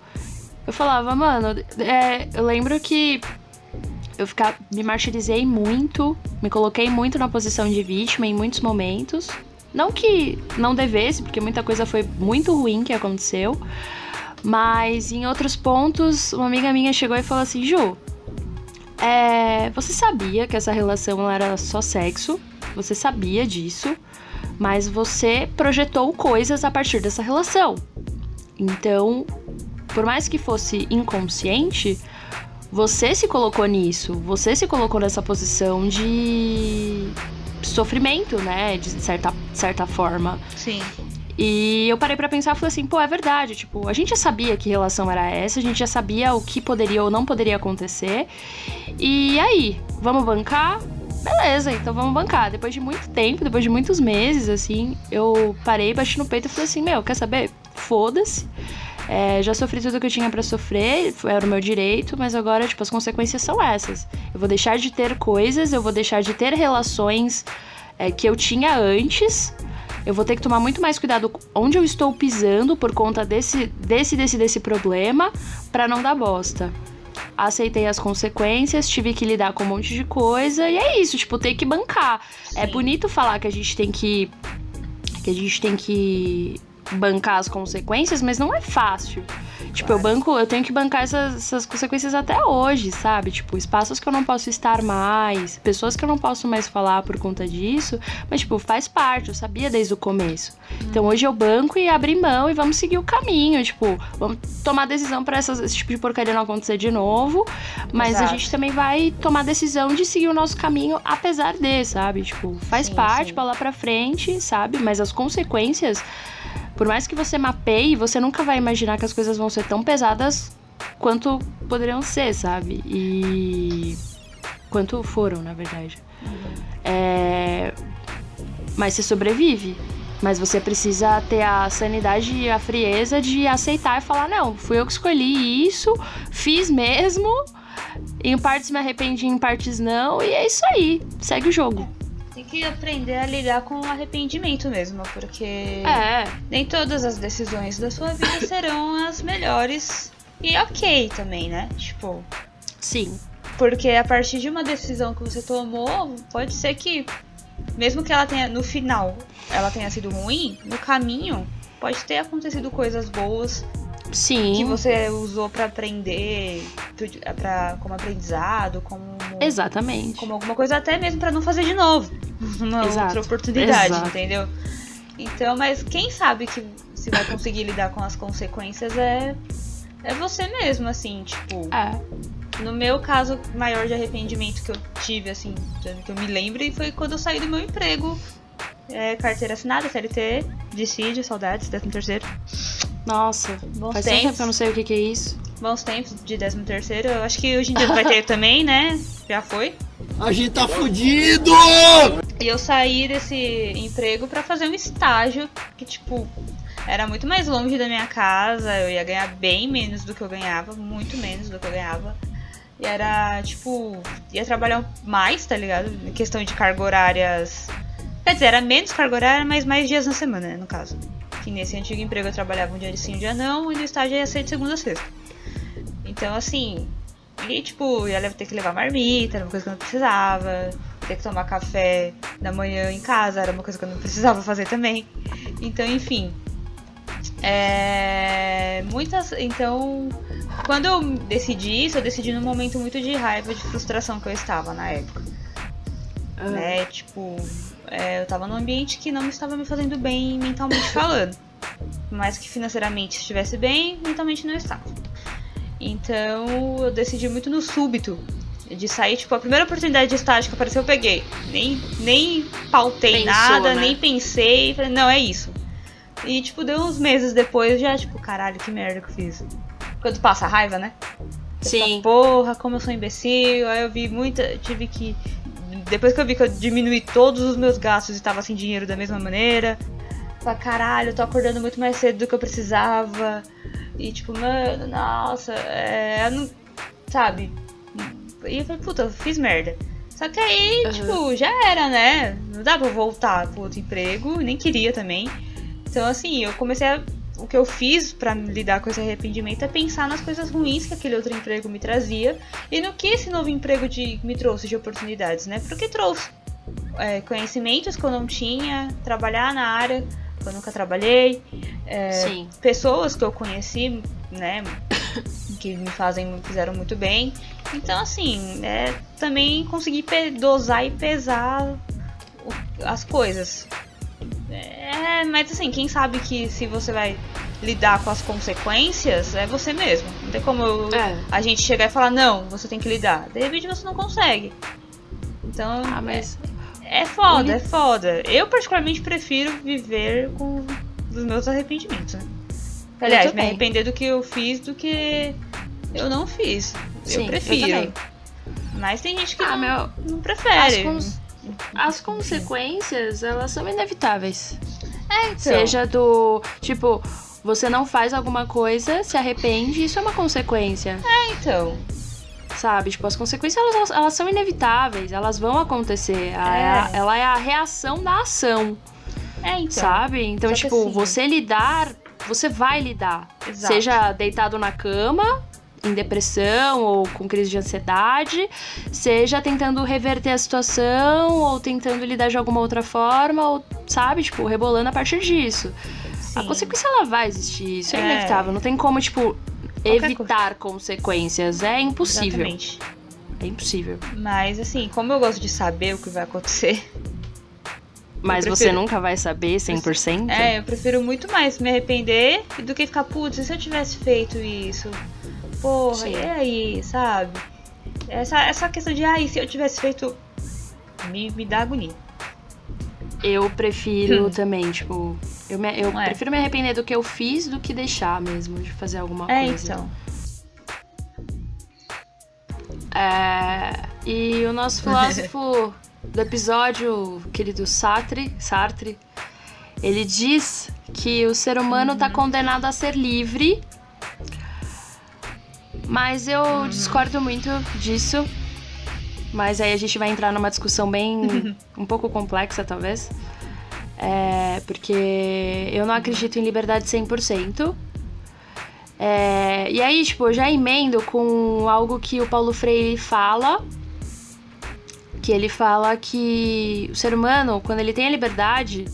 eu falava, mano, é, eu lembro que eu ficar, me martirizei muito, me coloquei muito na posição de vítima em muitos momentos. Não que não devesse, porque muita coisa foi muito ruim que aconteceu, mas em outros pontos, uma amiga minha chegou e falou assim: Ju, é, você sabia que essa relação ela era só sexo, você sabia disso, mas você projetou coisas a partir dessa relação. Então, por mais que fosse inconsciente, você se colocou nisso, você se colocou nessa posição de sofrimento, né, de certa, certa forma. Sim. E eu parei pra pensar e falei assim, pô, é verdade, tipo, a gente já sabia que relação era essa, a gente já sabia o que poderia ou não poderia acontecer. E aí, vamos bancar? Beleza, então vamos bancar. Depois de muito tempo, depois de muitos meses, assim, eu parei, bati no peito e falei assim, meu, quer saber? Foda-se. É, já sofri tudo que eu tinha pra sofrer, era o meu direito, mas agora, tipo, as consequências são essas. Eu vou deixar de ter coisas, eu vou deixar de ter relações é, que eu tinha antes. Eu vou ter que tomar muito mais cuidado onde eu estou pisando por conta desse, desse, desse, desse problema pra não dar bosta. Aceitei as consequências, tive que lidar com um monte de coisa e é isso, tipo, ter que bancar. É Sim. bonito falar que a gente tem que que a gente tem que bancar as consequências, mas não é fácil. Tipo, eu banco, eu tenho que bancar essas, essas consequências até hoje, sabe? Tipo, espaços que eu não posso estar mais, pessoas que eu não posso mais falar por conta disso, mas, tipo, faz parte, eu sabia desde o começo. Então hoje eu banco e abri mão e vamos seguir o caminho, tipo, vamos tomar decisão pra essas- esse tipo de porcaria não acontecer de novo, mas Exato. a gente também vai tomar decisão de seguir o nosso caminho apesar de, sabe? Tipo, faz Sim, parte sim. pra lá pra frente, sabe? Mas as consequências, por mais que você mapeie, você nunca vai imaginar que as coisas vão ser tão pesadas quanto poderiam ser, sabe? E. Quanto foram, na verdade. É. Mas você sobrevive. Mas você precisa ter a sanidade e a frieza de aceitar e falar: não, fui eu que escolhi isso, fiz mesmo. Em partes me arrependi, em partes não. E é isso aí. Segue o jogo. Tem que aprender a lidar com o arrependimento mesmo, porque É. nem todas as decisões da sua vida <laughs> serão as melhores. E ok também, né? Tipo, Sim. porque a partir de uma decisão que você tomou, pode ser que, mesmo que ela tenha, no final, ela tenha sido ruim, no caminho, pode ter acontecido coisas boas Sim. que você usou pra aprender, pra, como aprendizado, como, Exatamente. como alguma coisa, até mesmo pra não fazer de novo. <laughs> Uma Exato. outra oportunidade, Exato. entendeu? Então, mas quem sabe que se vai conseguir lidar com as consequências é, é você mesmo, assim, tipo. É. No meu caso maior de arrependimento que eu tive, assim, que eu me lembre, foi quando eu saí do meu emprego. É, carteira assinada, CLT, dissídio, saudades, 13 terceiro. Nossa, Bons faz tempo tempos. que eu não sei o que, que é isso. Bons tempos de 13 terceiro. Eu acho que hoje em dia vai ter <laughs> também, né? Já foi. A gente tá fudido! E eu saí desse emprego pra fazer um estágio que, tipo, era muito mais longe da minha casa. Eu ia ganhar bem menos do que eu ganhava, muito menos do que eu ganhava. E era, tipo, ia trabalhar mais, tá ligado? Em questão de carga horárias. Quer dizer, era menos carga horária, mas mais dias na semana, né, no caso. Que nesse antigo emprego eu trabalhava um dia de sim, um dia não, e no estágio ia ser de segunda a sexta. Então, assim, e tipo, ia ter que levar marmita, era uma coisa que eu não precisava. Ter que tomar café da manhã em casa, era uma coisa que eu não precisava <laughs> fazer também. Então, enfim. É, muitas. Então, quando eu decidi isso, eu decidi num momento muito de raiva, de frustração que eu estava na época. Né? Tipo, é, eu tava num ambiente que não estava me fazendo bem mentalmente <coughs> falando. Mais que financeiramente estivesse bem, mentalmente não estava. Então eu decidi muito no súbito. De sair, tipo, a primeira oportunidade de estágio que apareceu, eu peguei. Nem, nem pautei Pensou, nada, né? nem pensei. Falei, não, é isso. E, tipo, deu uns meses depois, já, tipo, caralho, que merda que eu fiz. Quando passa a raiva, né? Sim. Porra, como eu sou imbecil. Aí eu vi muita. Tive que. Depois que eu vi que eu diminui todos os meus gastos e tava sem dinheiro da mesma maneira. Falei, caralho, eu tô acordando muito mais cedo do que eu precisava. E tipo, mano, nossa, é. eu não- Sabe? E eu falei, puta, eu fiz merda. Só que aí, tipo, já era, né? Não dá pra voltar pro outro emprego, nem queria também. Então, assim, eu comecei a. O que eu fiz pra lidar com esse arrependimento é pensar nas coisas ruins que aquele outro emprego me trazia e no que esse novo emprego de, me trouxe de oportunidades, né? Porque trouxe é, conhecimentos que eu não tinha, trabalhar na área que eu nunca trabalhei, é, pessoas que eu conheci, né? Que me fazem, me fizeram muito bem. Então, assim, é, também consegui dosar e pesar as coisas. É, mas assim, quem sabe que se você vai lidar com as consequências é você mesmo. Não tem como eu- É. a gente chegar e falar, não, você tem que lidar. De repente você não consegue. Então, Ah, mas. é foda, Uni- é foda. Eu particularmente prefiro viver com os meus arrependimentos, né? Aliás, me arrepender do que eu fiz do que eu não fiz. Sim, eu eu prefiro. também. Mas tem gente que Ah, não, meu. não As, prefere. cons- as consequências, elas são inevitáveis. É, então. Seja do. Tipo, você não faz alguma coisa, se arrepende, isso é uma consequência. É, então. Sabe? Tipo, as consequências elas, elas são inevitáveis, elas vão acontecer. A- É. a- ela é a reação da ação, É, então. sabe? Então, Só tipo, assim- você lidar, você vai lidar. Exato. Seja deitado na cama, em depressão ou com crise de ansiedade, seja tentando reverter a situação ou tentando lidar de alguma outra forma, ou, sabe? Tipo, rebolando a partir disso. a Sim. consequência ela vai existir. Isso é, É. inevitável. Não tem como, tipo, Qualquer evitar consequências. É impossível. Exatamente. É impossível. Mas assim, como eu gosto de saber o que vai acontecer, Mas Eu você prefiro- nunca vai saber 100%? é, eu prefiro muito mais me arrepender do que ficar, putz, e se eu tivesse feito isso? Porra, Sim. e aí, sabe? Essa, essa questão de, ai, se eu tivesse feito. Me, me dá agonia. Eu prefiro Hum. também, tipo. Eu, me- eu é? prefiro me arrepender do que eu fiz do que deixar mesmo de fazer alguma É, coisa. então. É, e o nosso <laughs> filósofo do episódio, querido Sartre, Sartre, ele diz que o ser humano está condenado a ser livre. Mas eu discordo muito disso. Mas aí a gente vai entrar numa discussão bem. <laughs> um pouco complexa, talvez. É, porque eu não acredito em liberdade 100%. É, e aí, tipo, eu já emendo com algo que o Paulo Freire fala. Que ele fala que o ser humano, quando ele tem a liberdade,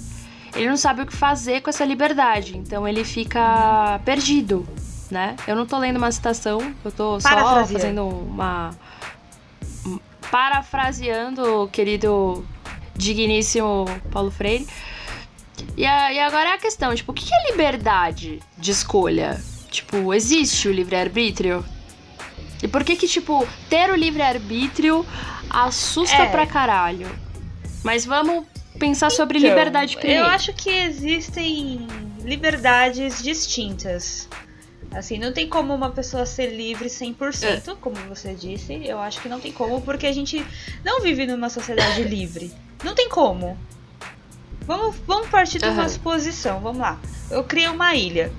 ele não sabe o que fazer com essa liberdade. Então ele fica perdido, né? Eu não tô lendo uma citação, eu tô só fazendo uma. um- Parafraseando o querido digníssimo Paulo Freire. E, a- e agora é a questão, tipo, o que que é liberdade de escolha? Tipo, existe o livre-arbítrio? E por que que, tipo, ter o livre-arbítrio assusta É. pra caralho? Mas vamos pensar sobre Então, liberdade primeiro. Eu acho que existem liberdades distintas. Assim, não tem como uma pessoa ser livre 100%, como você disse. Eu acho que não tem como, porque a gente não vive numa sociedade livre. Não tem como. Vamos, vamos partir de uma Aham. suposição. Vamos lá. Eu criei uma ilha.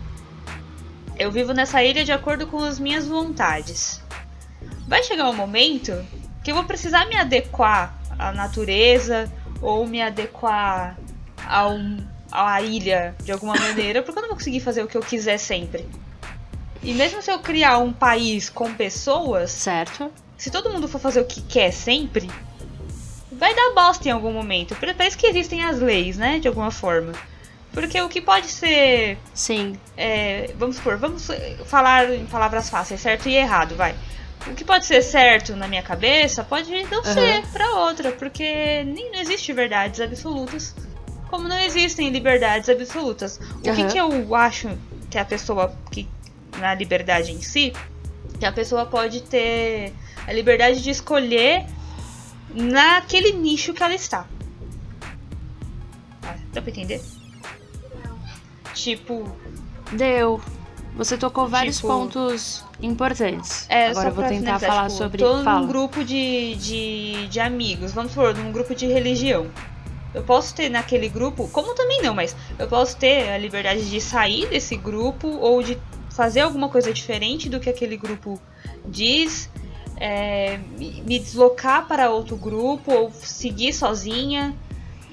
Eu vivo nessa ilha de acordo com as minhas vontades. Vai chegar um momento que eu vou precisar me adequar à natureza ou me adequar a, um, a ilha de alguma maneira, porque eu não vou conseguir fazer o que eu quiser sempre. E mesmo se eu criar um país com pessoas, Certo? se todo mundo for fazer o que quer sempre, vai dar bosta em algum momento. Por isso que existem as leis, né? De alguma forma. Porque o que pode ser Sim. é, vamos supor, vamos falar em palavras fáceis, certo e errado, vai. O que pode ser certo na minha cabeça pode não ser pra outra, porque nem não existe verdades absolutas, como não existem liberdades absolutas. O que, Aham. que eu acho que a pessoa que na liberdade em si, que a pessoa pode ter a liberdade de escolher naquele nicho que ela está. Ah, Dá pra entender? Tipo, Deu. Você tocou vários Tipo- pontos importantes. É, Agora eu vou tentar finalizar, falar tipo, sobre. Fala. num grupo de, de, de amigos, vamos supor, num grupo de religião. Eu posso ter naquele grupo, como também não, mas eu posso ter a liberdade de sair desse grupo ou de fazer alguma coisa diferente do que aquele grupo diz, é, me deslocar para outro grupo ou seguir sozinha.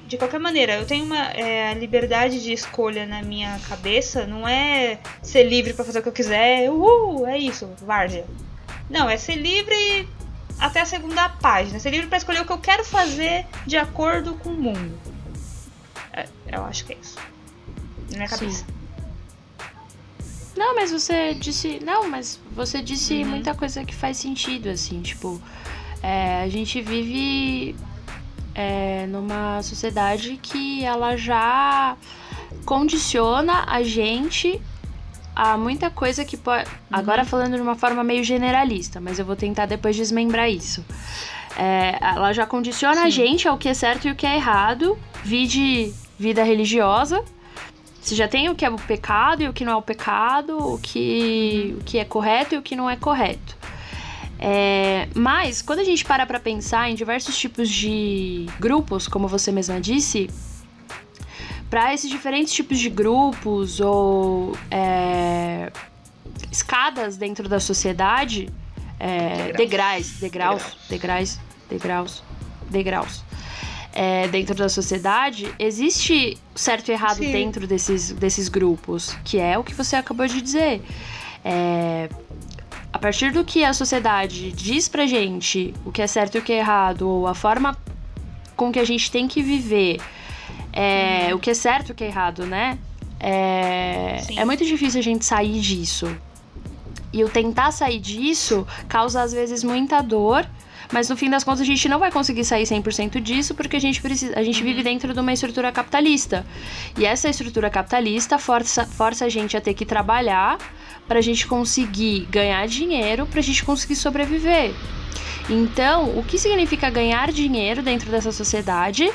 De qualquer maneira, eu tenho uma é, a liberdade de escolha na minha cabeça, não é ser livre pra fazer o que eu quiser, uhul, é isso, várzea. Não, é ser livre até a segunda página. Ser livre pra escolher o que eu quero fazer de acordo com o mundo. É, eu acho que é isso. Na minha Sim. cabeça. Não, mas você disse. Não, mas você disse Uhum. muita coisa que faz sentido, assim, tipo. é, a gente vive é, numa sociedade que ela já condiciona a gente a muita coisa que pode. Agora falando de uma forma meio generalista, mas eu vou tentar depois desmembrar isso. É, ela já condiciona a Sim. gente ao que é certo e o que é errado, vide vida religiosa. Você já tem o que é o pecado e o que não é o pecado, o que, o que é correto e o que não é correto. É, mas, quando a gente para pra pensar em diversos tipos de grupos, como você mesma disse, para esses diferentes tipos de grupos ou é, escadas dentro da sociedade, é, degraus, degraus, degraus, degraus, degraus, é, dentro da sociedade, existe certo e errado Sim. dentro desses, desses grupos, que é o que você acabou de dizer. É, a partir do que a sociedade diz pra gente o que é certo e o que é errado, ou a forma com que a gente tem que viver, é, o que é certo e o que é errado, né? É, é muito difícil a gente sair disso. E o tentar sair disso causa, às vezes, muita dor. Mas no fim das contas a gente não vai conseguir sair 100% disso porque a gente precisa, a gente vive dentro de uma estrutura capitalista. E essa estrutura capitalista força, força a gente a ter que trabalhar para a gente conseguir ganhar dinheiro, para a gente conseguir sobreviver. Então, o que significa ganhar dinheiro dentro dessa sociedade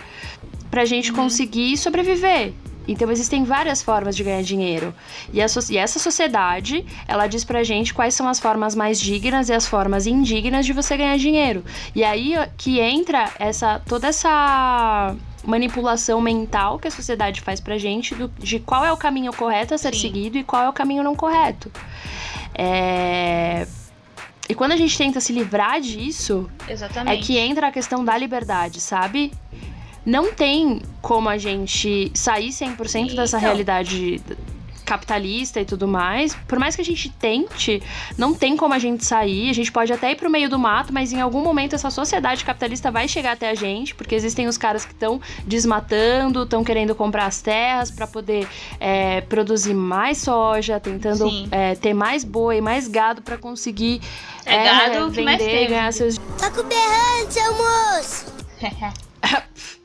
para a gente conseguir sobreviver? Então existem várias formas de ganhar dinheiro. E, so- e essa sociedade, ela diz pra gente quais são as formas mais dignas e as formas indignas de você ganhar dinheiro. E aí que entra essa toda essa manipulação mental que a sociedade faz pra gente do- de qual é o caminho correto a ser Sim. seguido e qual é o caminho não correto. É... E quando a gente tenta se livrar disso, é Exatamente. que entra a questão da liberdade, sabe? Não tem como a gente sair 100% dessa Então. realidade capitalista e tudo mais. Por mais que a gente tente, não tem como a gente sair. A gente pode até ir pro meio do mato, mas em algum momento essa sociedade capitalista vai chegar até a gente, porque existem os caras que estão desmatando, estão querendo comprar as terras para poder é, produzir mais soja, tentando Sim. é, ter mais boi, mais gado para conseguir É gado que mais vender, tem. ganhar seus Tá com berrante, seu moço! <laughs>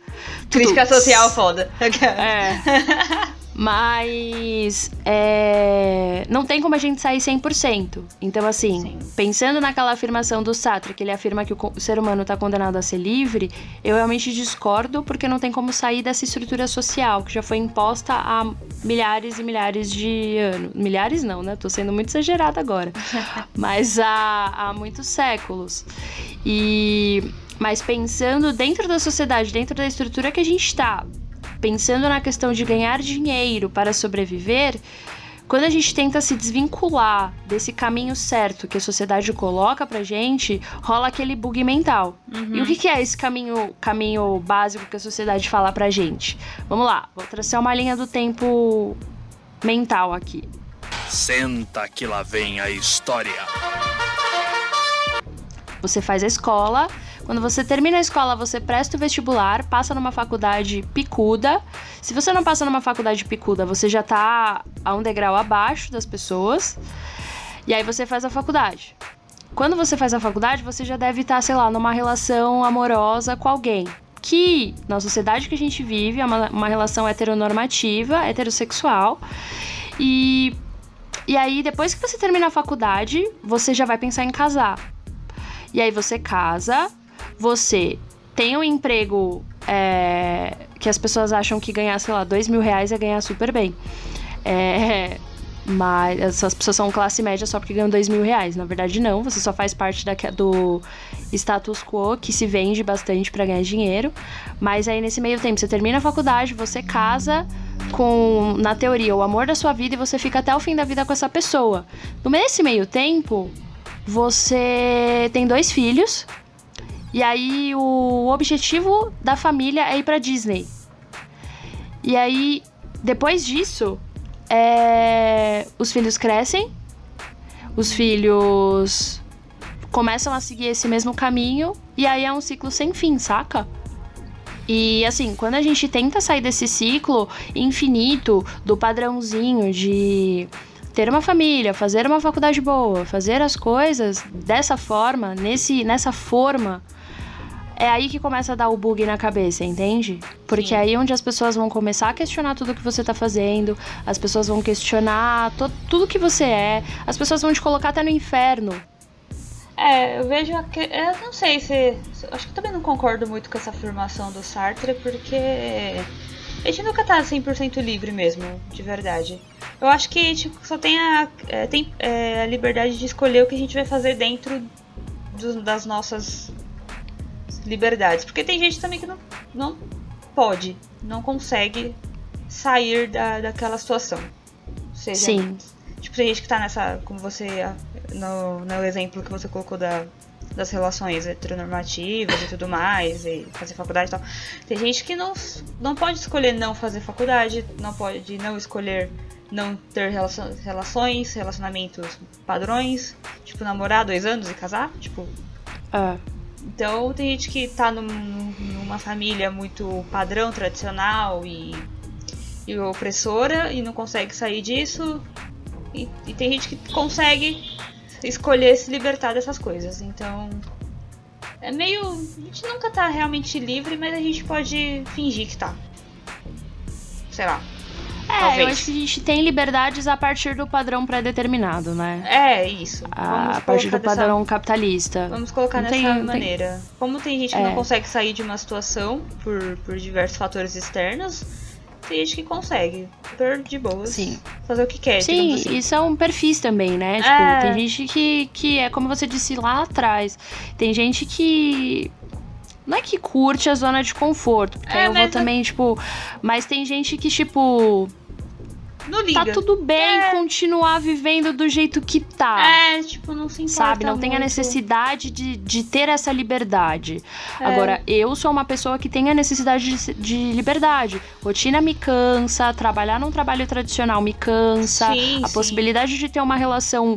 Crítica social foda. <laughs> É. Mas é, não tem como a gente sair 100%. Então, assim, Sim. pensando naquela afirmação do Sartre, que ele afirma que o ser humano está condenado a ser livre, eu realmente discordo, porque não tem como sair dessa estrutura social que já foi imposta há milhares e milhares de anos. Milhares não, né? Tô sendo muito exagerada agora. <laughs> Mas há, há muitos séculos. E. Mas pensando dentro da sociedade, dentro da estrutura que a gente tá, pensando na questão de ganhar dinheiro para sobreviver, quando a gente tenta se desvincular desse caminho certo que a sociedade coloca pra gente, rola aquele bug mental. E o que, que é esse caminho, caminho básico que a sociedade fala pra gente? Vamos lá, vou traçar uma linha do tempo mental aqui. Senta que lá vem a história. Você faz a escola. Quando você termina a escola, você presta o vestibular, passa numa faculdade picuda. Se você não passa numa faculdade picuda, você já tá a um degrau abaixo das pessoas. E aí você faz a faculdade. Quando você faz a faculdade, você já deve estar, sei lá, numa relação amorosa com alguém. Que na sociedade que a gente vive é uma, uma relação heteronormativa, heterossexual. E, e aí, depois que você termina a faculdade, você já vai pensar em casar. E aí você casa, você tem um emprego é, que as pessoas acham que ganhar, sei lá, dois mil reais é ganhar super bem. É, mas essas pessoas são classe média só porque ganham dois mil reais. Na verdade, não. Você só faz parte da, do status quo que se vende bastante para ganhar dinheiro. Mas aí, nesse meio tempo, você termina a faculdade, você casa com, na teoria, o amor da sua vida e você fica até o fim da vida com essa pessoa. Nesse meio tempo, você tem dois filhos. E aí o objetivo da família é ir pra Disney. E aí, depois disso, é, os filhos crescem, os filhos começam a seguir esse mesmo caminho, e aí é um ciclo sem fim, saca? E assim, quando a gente tenta sair desse ciclo infinito do padrãozinho de ter uma família, fazer uma faculdade boa, fazer as coisas dessa forma, nesse, nessa forma, é aí que começa a dar o bug na cabeça, entende? Porque Sim. aí é onde as pessoas vão começar a questionar tudo que você tá fazendo, as pessoas vão questionar to- tudo que você é, as pessoas vão te colocar até no inferno. É, eu vejo. que- Eu não sei se. Acho que também não concordo muito com essa afirmação do Sartre, porque. A gente nunca tá 100% livre mesmo, de verdade. Eu acho que tipo, só tem a, é, tem, é, a liberdade de escolher o que a gente vai fazer dentro das nossas liberdades. Porque tem gente também que não, não pode, não consegue sair da, daquela situação. Seja Sim. Tipo, tem gente que tá nessa. Como você. ah, No, no exemplo que você colocou da, das relações heteronormativas e tudo mais, e fazer faculdade e tal. Tem gente que não, não pode escolher não fazer faculdade, não pode não escolher não ter relações, relacionamentos padrões, tipo, namorar dois anos e casar, tipo. É. Então tem gente que tá num- numa família muito padrão, tradicional e, e opressora e não consegue sair disso. E, e tem gente que consegue escolher se libertar dessas coisas. Então. É meio. A gente nunca tá realmente livre, mas a gente pode fingir que tá. Sei lá. É, Talvez. eu acho que a gente tem liberdades a partir do padrão pré-determinado, né? É, isso. A, a partir do colocar dessa- padrão capitalista. Vamos colocar Não nessa tem- não tem- maneira. Como tem gente que É. não consegue sair de uma situação por, por diversos fatores externos, tem gente que consegue. Super de boas. Sim. Fazer o que quer, Sim, assim. e são perfis também, né? Tipo, É. tem gente que, que é como você disse lá atrás. Tem gente que. Não é que curte a zona de conforto, porque É, aí eu vou mas- também, tipo. Mas tem gente que, tipo. Não liga. Tá tudo bem continuar vivendo do jeito que tá. É, tipo, não se importa Sabe, não tem a muito. necessidade de, de ter essa liberdade. É. Agora, eu sou uma pessoa que tem a necessidade de, de liberdade. Rotina me cansa, trabalhar num trabalho tradicional me cansa. Sim, a sim. possibilidade de ter uma relação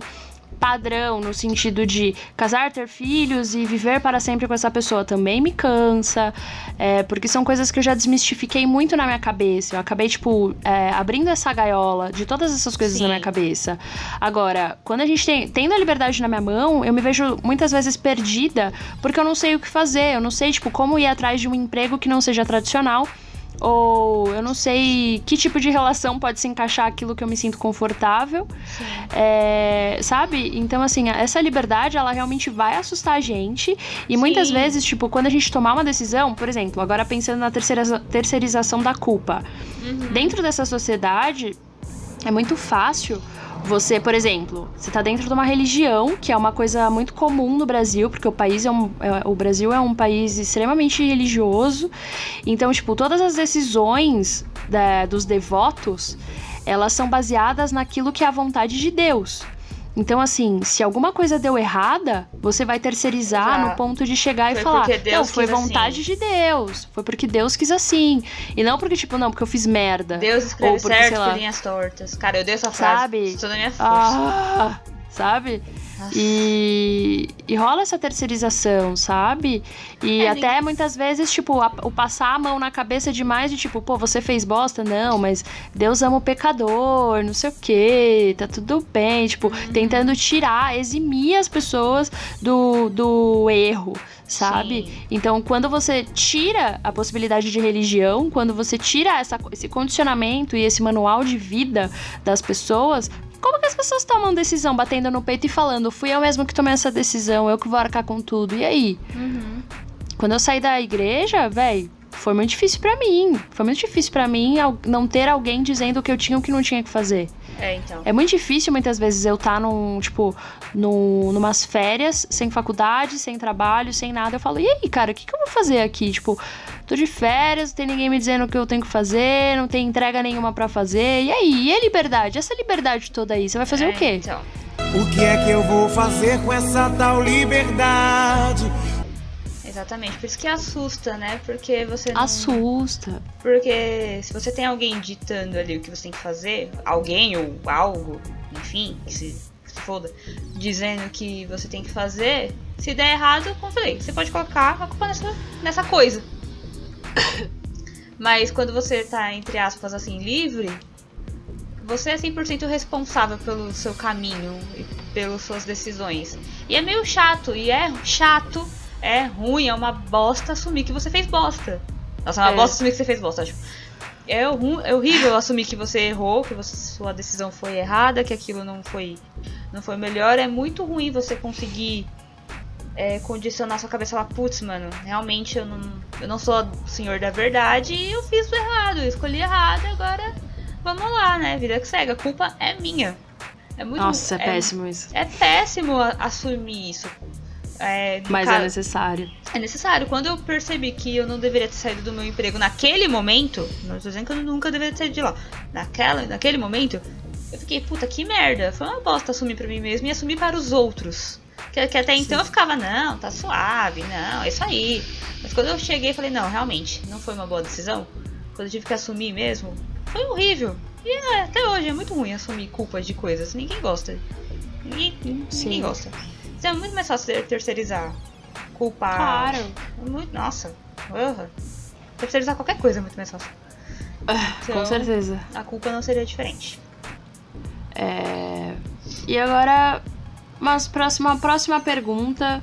padrão no sentido de casar, ter filhos e viver para sempre com essa pessoa também me cansa, é, porque são coisas que eu já desmistifiquei muito na minha cabeça. Eu acabei, tipo, é, abrindo essa gaiola de todas essas coisas Sim. na minha cabeça. Agora, quando a gente tem, tendo a liberdade na minha mão, eu me vejo muitas vezes perdida porque eu não sei o que fazer, eu não sei, tipo, como ir atrás de um emprego que não seja tradicional. Ou eu não sei que tipo de relação pode se encaixar aquilo que eu me sinto confortável. É, sabe? Então, assim, essa liberdade, ela realmente vai assustar a gente. E muitas Sim. vezes, tipo, quando a gente tomar uma decisão, por exemplo, agora pensando na terceiriza- terceirização da culpa. Dentro dessa sociedade, é muito fácil você, por exemplo, você tá dentro de uma religião, que é uma coisa muito comum no Brasil, porque o país é um. é- o Brasil é um país extremamente religioso. Então, tipo, todas as decisões da- dos devotos, elas são baseadas naquilo que é a vontade de Deus. Então, assim, se alguma coisa deu errada, você vai terceirizar no ponto de chegar Foi e falar: Não, foi quis assim." vontade de Deus. Foi porque Deus quis assim. E não porque, tipo, não, porque eu fiz merda. Deus escreve Ou porque, certo linhas tortas. Cara, eu dei essa frase. Sabe? Estou na minha força. Ah, sabe? E, e rola essa terceirização, sabe? E É, até muitas vezes, tipo, a- o passar a mão na cabeça demais de tipo, pô, você fez bosta? Não, mas Deus ama o pecador, não sei o quê, tá tudo bem. Tipo, Uhum. tentando tirar, eximir as pessoas do, do erro, sabe? Sim. Então, quando você tira a possibilidade de religião, quando você tira essa, esse condicionamento e esse manual de vida das pessoas, como que as pessoas tomam decisão batendo no peito e falando, fui eu mesmo que tomei essa decisão, eu que vou arcar com tudo, e aí? Uhum. Quando eu saí da igreja, véi, foi muito difícil pra mim. Foi muito difícil pra mim não ter alguém dizendo o que eu tinha e o que não tinha que fazer. É, então. É muito difícil muitas vezes eu estar num, tipo, num, numas férias, sem faculdade, sem trabalho, sem nada. Eu falo, e aí, cara, o que, que eu vou fazer aqui? Tipo, tô de férias, não tem ninguém me dizendo o que eu tenho que fazer, não tem entrega nenhuma pra fazer. E aí, e a liberdade? Essa liberdade toda aí, você vai fazer É, o quê? Então. O que é que eu vou fazer com essa tal liberdade? Exatamente, por isso que assusta, né? Porque você não... Assusta. Porque se você tem alguém ditando ali o que você tem que fazer, alguém ou algo, enfim, que se, que se foda, dizendo que você tem que fazer, se der errado, como eu falei, você pode colocar a culpa nessa, nessa coisa. <coughs> Mas quando você tá, entre aspas, assim, livre, você é 100% responsável pelo seu caminho e pelas suas decisões. E é meio chato, e é chato, é ruim, é uma bosta assumir que você fez bosta. Nossa, é uma É. bosta assumir que você fez bosta, acho. É, é horrível assumir que você errou, que você- sua decisão foi errada, que aquilo não foi, não foi melhor. É muito ruim você conseguir é, condicionar sua cabeça falar, putz, mano, realmente eu não, eu não sou o senhor da verdade e eu fiz errado, eu escolhi errado, agora vamos lá, né? Vida que segue, a culpa é minha. É muito Nossa, é péssimo isso. É péssimo assumir isso. É, Mas caso- é necessário. é necessário. Quando eu percebi que eu não deveria ter saído do meu emprego naquele momento, não tô dizendo que eu nunca deveria ter saído de lá. Naquela, naquele momento, eu fiquei, puta, que merda. Foi uma bosta assumir pra mim mesmo e assumir para os outros. Que, que até então eu ficava, não, tá suave, não, é isso aí. Mas quando eu cheguei e falei, não, realmente, não foi uma boa decisão. Quando eu tive que assumir mesmo, foi horrível. E é, até hoje é muito ruim assumir culpas de coisas. Ninguém gosta. Ninguém, ninguém Sim. gosta. Então é muito mais fácil ter- terceirizar. Culpar. Claro. É Muito, nossa. Uhum. Terceirizar qualquer coisa é muito mais fácil. Então, Com certeza. A culpa não seria diferente. É... E agora, uma próxima, próxima pergunta,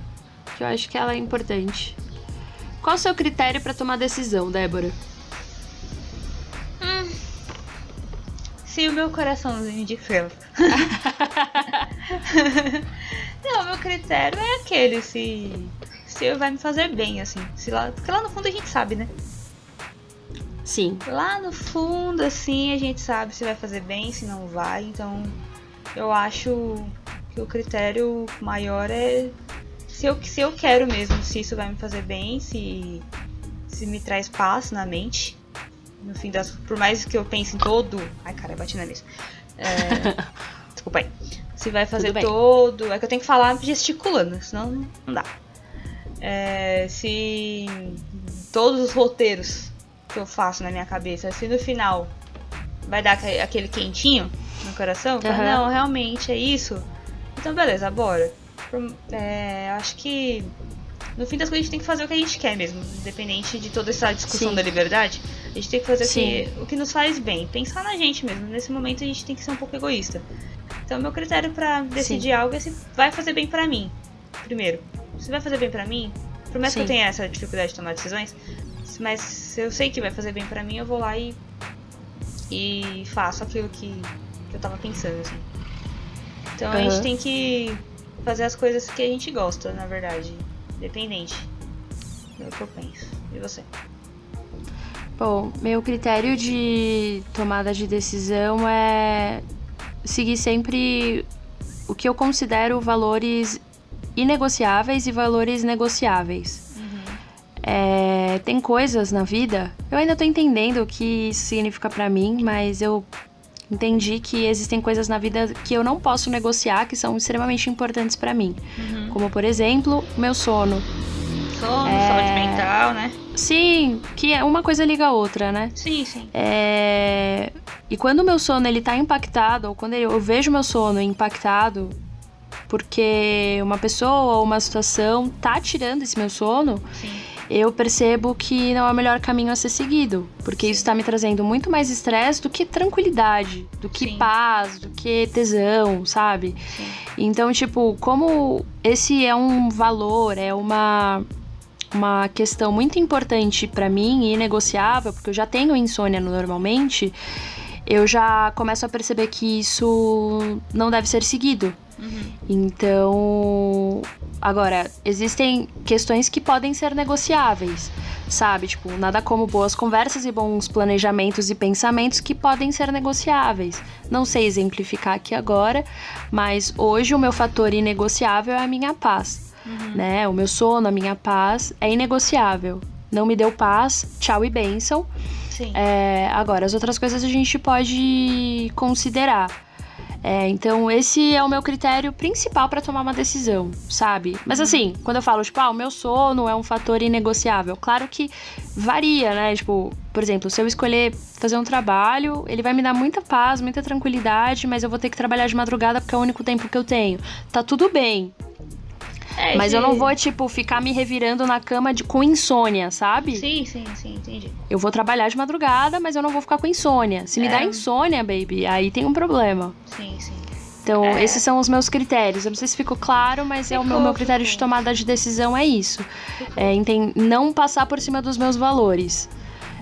que eu acho que ela é importante. Qual o seu critério para tomar decisão, Débora? Se o meu coraçãozinho de ferro. <laughs> <laughs> não, meu critério é aquele, se. Se vai me fazer bem, assim. Se lá, porque lá no fundo a gente sabe, né? Sim. Lá no fundo, assim, a gente sabe se vai fazer bem, se não vai. Então, eu acho que o critério maior é se eu, se eu quero mesmo, se isso vai me fazer bem, se, se me traz paz na mente. No fim das. Por mais que eu pense em todo. Ai, cara, eu bati na mesa. É, <laughs> vai fazer todo. É que eu tenho que falar gesticulando, senão não dá. É, se todos os roteiros que eu faço na minha cabeça, se no final vai dar aque- aquele quentinho no coração, fala, Aham. não, realmente é isso. Então beleza, bora. É, acho que no fim das contas a gente tem que fazer o que a gente quer mesmo, independente de toda essa discussão Sim. da liberdade. A gente tem que fazer o que, o que nos faz bem, pensar na gente mesmo. Nesse momento a gente tem que ser um pouco egoísta. Então meu critério pra decidir algo é se vai fazer bem pra mim. Primeiro, se vai fazer bem pra mim, por mais que eu Sim. tenha essa dificuldade de tomar decisões, mas se eu sei que vai fazer bem pra mim, eu vou lá e e faço aquilo que, que eu tava pensando, assim. Então a Aham. gente tem que fazer as coisas que a gente gosta, na verdade. Independente. É o que eu penso. E você? Bom, meu critério de tomada de decisão é seguir sempre o que eu considero valores inegociáveis e valores negociáveis. É, tem coisas na vida, eu ainda tô entendendo o que isso significa pra mim, mas eu entendi que existem coisas na vida que eu não posso negociar, que são extremamente importantes pra mim. Como, por exemplo, meu sono. Sono, É. saúde mental, né? Sim, que é uma coisa liga a outra, né? Sim, sim. É, E quando o meu sono ele tá impactado, ou quando eu vejo meu sono impactado, porque uma pessoa ou uma situação tá tirando esse meu sono, Sim. eu percebo que não é o melhor caminho a ser seguido. Porque isso tá me trazendo muito mais estresse do que tranquilidade, do que Sim. paz, do que tesão, sabe? Sim. Então, tipo, como esse é um valor, é uma uma questão muito importante pra mim e inegociável, porque eu já tenho insônia normalmente, eu já começo a perceber que isso não deve ser seguido. Então, agora, existem questões que podem ser negociáveis, sabe? Tipo, nada como boas conversas e bons planejamentos e pensamentos que podem ser negociáveis. Não sei exemplificar aqui agora, mas hoje o meu fator inegociável é a minha paz, né? O meu sono, a minha paz é inegociável. Não me deu paz, tchau e bênção. Sim. É, agora, as outras coisas a gente pode considerar. É, então, esse é o meu critério principal para tomar uma decisão, sabe? Mas assim, quando eu falo, tipo, ah, o meu sono é um fator inegociável, claro que varia, né? Tipo, por exemplo, se eu escolher fazer um trabalho, ele vai me dar muita paz, muita tranquilidade, mas eu vou ter que trabalhar de madrugada porque é o único tempo que eu tenho. Tá tudo bem. É, Mas eu não vou, tipo, ficar me revirando na cama de, com insônia, sabe? Sim, sim, sim, entendi. Eu vou trabalhar de madrugada, mas eu não vou ficar com insônia. Se me É. dá insônia, baby, aí tem um problema. Sim, sim. Então, É. esses são os meus critérios. Eu não sei se ficou claro, mas é o meu, Ficou, meu critério de ficou. tomada de decisão é isso. É não passar por cima dos meus valores.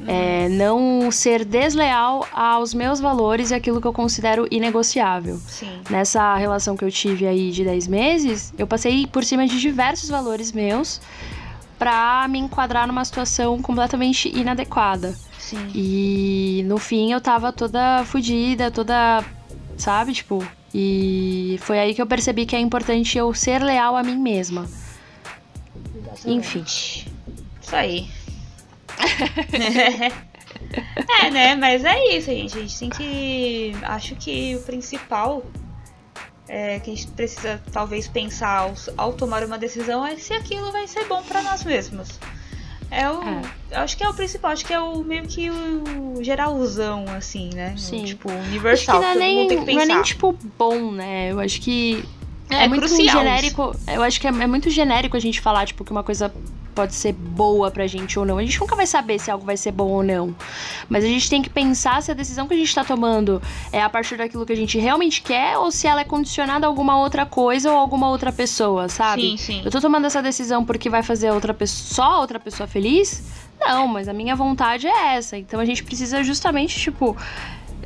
É, não ser desleal aos meus valores e aquilo que eu considero inegociável. Sim. Nessa relação que eu tive aí de 10 meses, eu passei por cima de diversos valores meus pra me enquadrar numa situação completamente inadequada. Sim. E no fim eu tava toda fodida, toda. Sabe? Tipo. E foi aí que eu percebi que é importante eu ser leal a mim mesma. Enfim. Isso aí. <laughs> é, né? Mas é isso, gente. A gente tem que. Acho que o principal é, que a gente precisa talvez pensar ao, ao tomar uma decisão é se aquilo vai ser bom pra nós mesmos. É o. eu Acho que é o principal, acho que é o meio que o geralzão, assim, né? Sim. tipo, Acho que universal. não é, nem, tem que não é nem, tipo, bom, né? Eu acho que. É, É, muito crucial genérico. Eu acho que é, é muito genérico a gente falar, tipo, que uma coisa pode ser boa pra gente ou não. A gente nunca vai saber se algo vai ser bom ou não. Mas a gente tem que pensar se a decisão que a gente tá tomando é a partir daquilo que a gente realmente quer ou se ela é condicionada a alguma outra coisa ou alguma outra pessoa, sabe? Sim, sim. Eu tô tomando essa decisão porque vai fazer outra pessoa, só outra pessoa feliz? Não, mas a minha vontade é essa. Então a gente precisa justamente, tipo,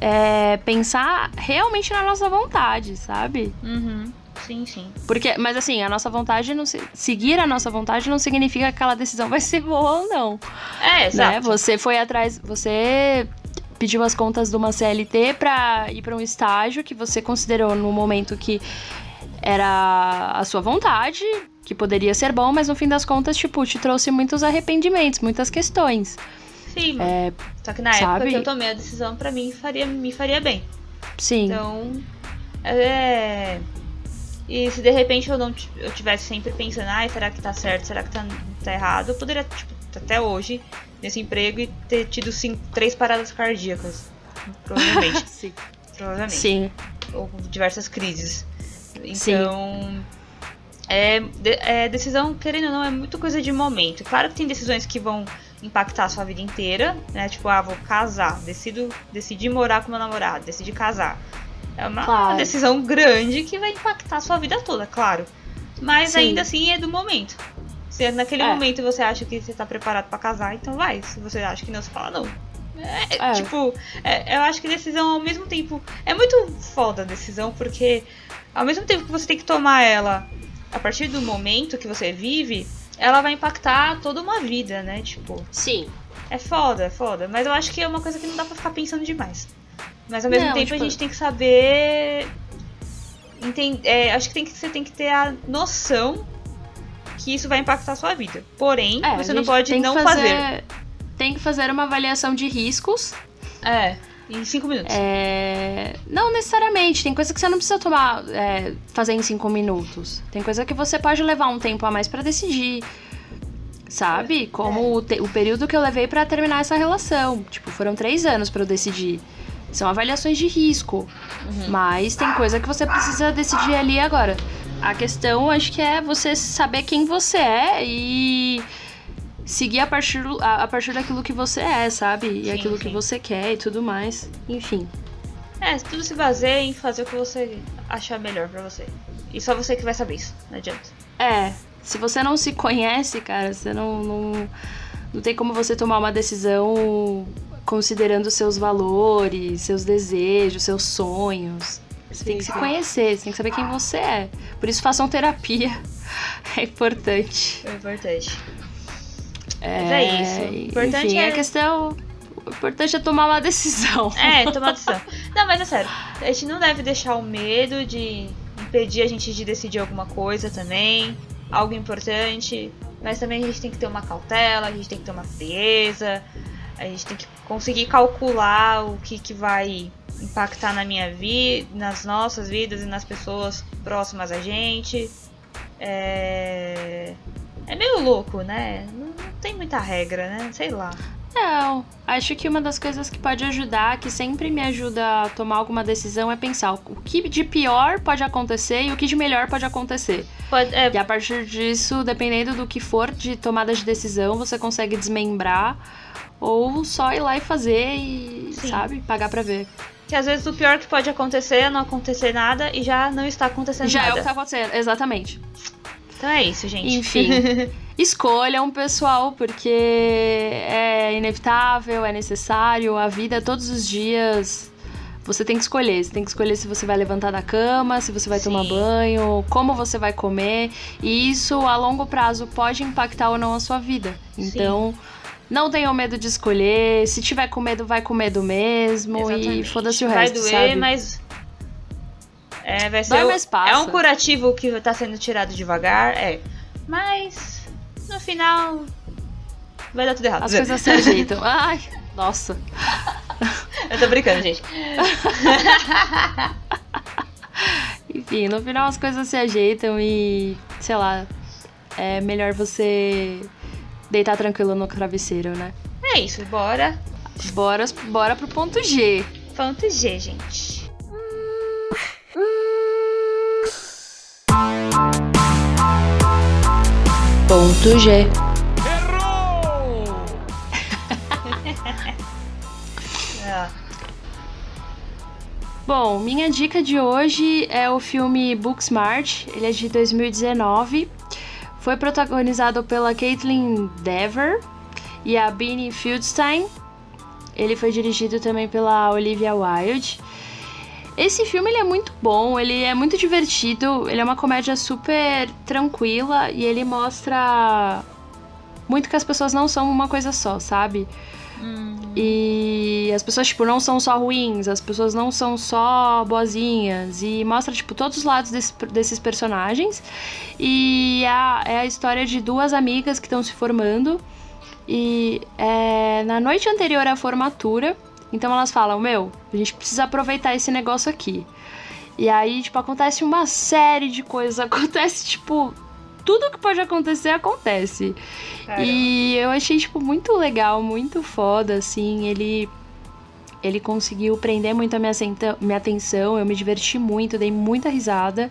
é, pensar realmente na nossa vontade, sabe? Uhum. Sim, sim. Porque, mas assim, a nossa vontade não se- seguir a nossa vontade não significa que aquela decisão vai ser boa ou não. É, exato. Né? Você foi atrás, você pediu as contas de uma CLT pra ir pra um estágio que você considerou no momento que era a sua vontade, que poderia ser bom, mas no fim das contas, tipo, te trouxe muitos arrependimentos, muitas questões. Sim. É, Só que na época sabe? que eu tomei a decisão, pra mim, faria, me faria bem. sim. Então, é. E se de repente eu não eu tivesse sempre pensando, ai, será que tá certo, será que tá, tá errado, eu poderia, tipo, até hoje, nesse emprego e ter tido cinco, três paradas cardíacas. Provavelmente. <laughs> Sim. provavelmente. Sim. Ou diversas crises. Então. É, de- é, decisão, querendo ou não, é muito coisa de momento. Claro que tem decisões que vão impactar a sua vida inteira, né? Tipo, ah, vou casar, decido, decidi morar com meu namorado, decidi casar. É uma Claro. decisão grande que vai impactar a sua vida toda, claro. Mas Sim. ainda assim é do momento. Se naquele É. momento você acha que você tá preparado pra casar, então vai. Se você acha que não, você fala não. É, É. Tipo, é, eu acho que decisão ao mesmo tempo. É muito foda a decisão, porque ao mesmo tempo que você tem que tomar ela a partir do momento que você vive, ela vai impactar toda uma vida, né? Tipo, Sim. é foda, é foda. Mas eu acho que é uma coisa que não dá pra ficar pensando demais. Mas ao mesmo Não, tempo tipo- a gente tem que saber. enten- é, acho que, tem que você tem que ter a noção que isso vai impactar a sua vida. Porém, É, você não pode não fazer. Tem que fazer uma avaliação de riscos. É, em cinco minutos. É, Não necessariamente. Tem coisa que você não precisa tomar, é, fazer em cinco minutos. Tem coisa que você pode levar um tempo a mais pra decidir. Sabe? Como o, te- o período que eu levei pra terminar essa relação. Tipo, foram três anos pra eu decidir. São avaliações de risco. Mas tem coisa que você precisa decidir ali agora. A questão, acho que é você saber quem você é e seguir a partir, a, a partir daquilo que você é, sabe? E Sim, aquilo que sim. você quer e tudo mais. Enfim. É, tudo se baseia em fazer o que você achar melhor pra você. E só você que vai saber isso, não adianta. É, se você não se conhece, cara, você não, não, não tem como você tomar uma decisão considerando seus valores, seus desejos, seus sonhos. Você tem que se conhecer, você tem que saber quem você é. Por isso façam terapia. <laughs> É importante. É importante. É, Mas é isso. O importante enfim, é- a questão. O importante é tomar uma decisão. <laughs> É, <laughs> tomar decisão. Não, mas é sério. A gente não deve deixar o medo de impedir a gente de decidir alguma coisa também. Algo importante. Mas também a gente tem que ter uma cautela, a gente tem que ter uma frieza. A gente tem que conseguir calcular o que, que vai impactar na minha vida, nas nossas vidas e nas pessoas próximas a gente. É. É meio louco, né? Não, não tem muita regra, né? Sei lá. Não, acho que uma das coisas que pode ajudar, que sempre me ajuda a tomar alguma decisão, é pensar o que de pior pode acontecer e o que de melhor pode acontecer. Pode, é, E a partir disso, dependendo do que for de tomada de decisão, você consegue desmembrar ou só ir lá e fazer e, Sim. sabe, pagar pra ver. Que às vezes o pior que pode acontecer é não acontecer nada e já não está acontecendo Já é o nada. que tá acontecendo, exatamente. Então é isso, gente. Enfim. <laughs> Escolham, pessoal, porque é inevitável, é necessário. A vida, todos os dias, você tem que escolher. Você tem que escolher se você vai levantar da cama, se você vai tomar Sim. banho, como você vai comer. E isso, a longo prazo, pode impactar ou não a sua vida. Então. Não tenham medo de escolher. Se tiver com medo, vai com medo mesmo. E Exatamente. foda-se o vai resto, doer, sabe? mas. É, vai ser. Dói, o- mas passa. É um curativo que tá sendo tirado devagar, é. Mas. No final. Vai dar tudo errado. As coisas se ajeitam. <laughs> Ai, nossa. Eu tô brincando, gente. <laughs> Enfim, no final as coisas se ajeitam e, sei lá, é melhor você deitar tranquilo no travesseiro, né? É isso, bora. Bora, bora pro ponto G. Ponto G, gente. Ponto G. Errou! <laughs> Bom, minha dica de hoje é o filme Booksmart. Ele é de 2019 foi protagonizado pela Caitlin Dever e a Beanie Fieldstein. Ele foi dirigido também pela Olivia Wilde. Esse filme ele é muito bom, ele é muito divertido, ele é uma comédia super tranquila e ele mostra muito que as pessoas não são uma coisa só, sabe? E as pessoas, tipo, não são só ruins, as pessoas não são só boazinhas. E mostra, tipo, todos os lados desse- desses personagens. E a- é a história de duas amigas que estão se formando. E é, na noite anterior à formatura, então elas falam: Meu, a gente precisa aproveitar esse negócio aqui. E aí, tipo, acontece uma série de coisas. <laughs> Acontece, tipo, tudo que pode acontecer acontece. E eu achei, tipo, muito legal, muito foda, assim. Ele. Ele conseguiu prender muito a minha, minha atenção, eu me diverti muito, dei muita risada.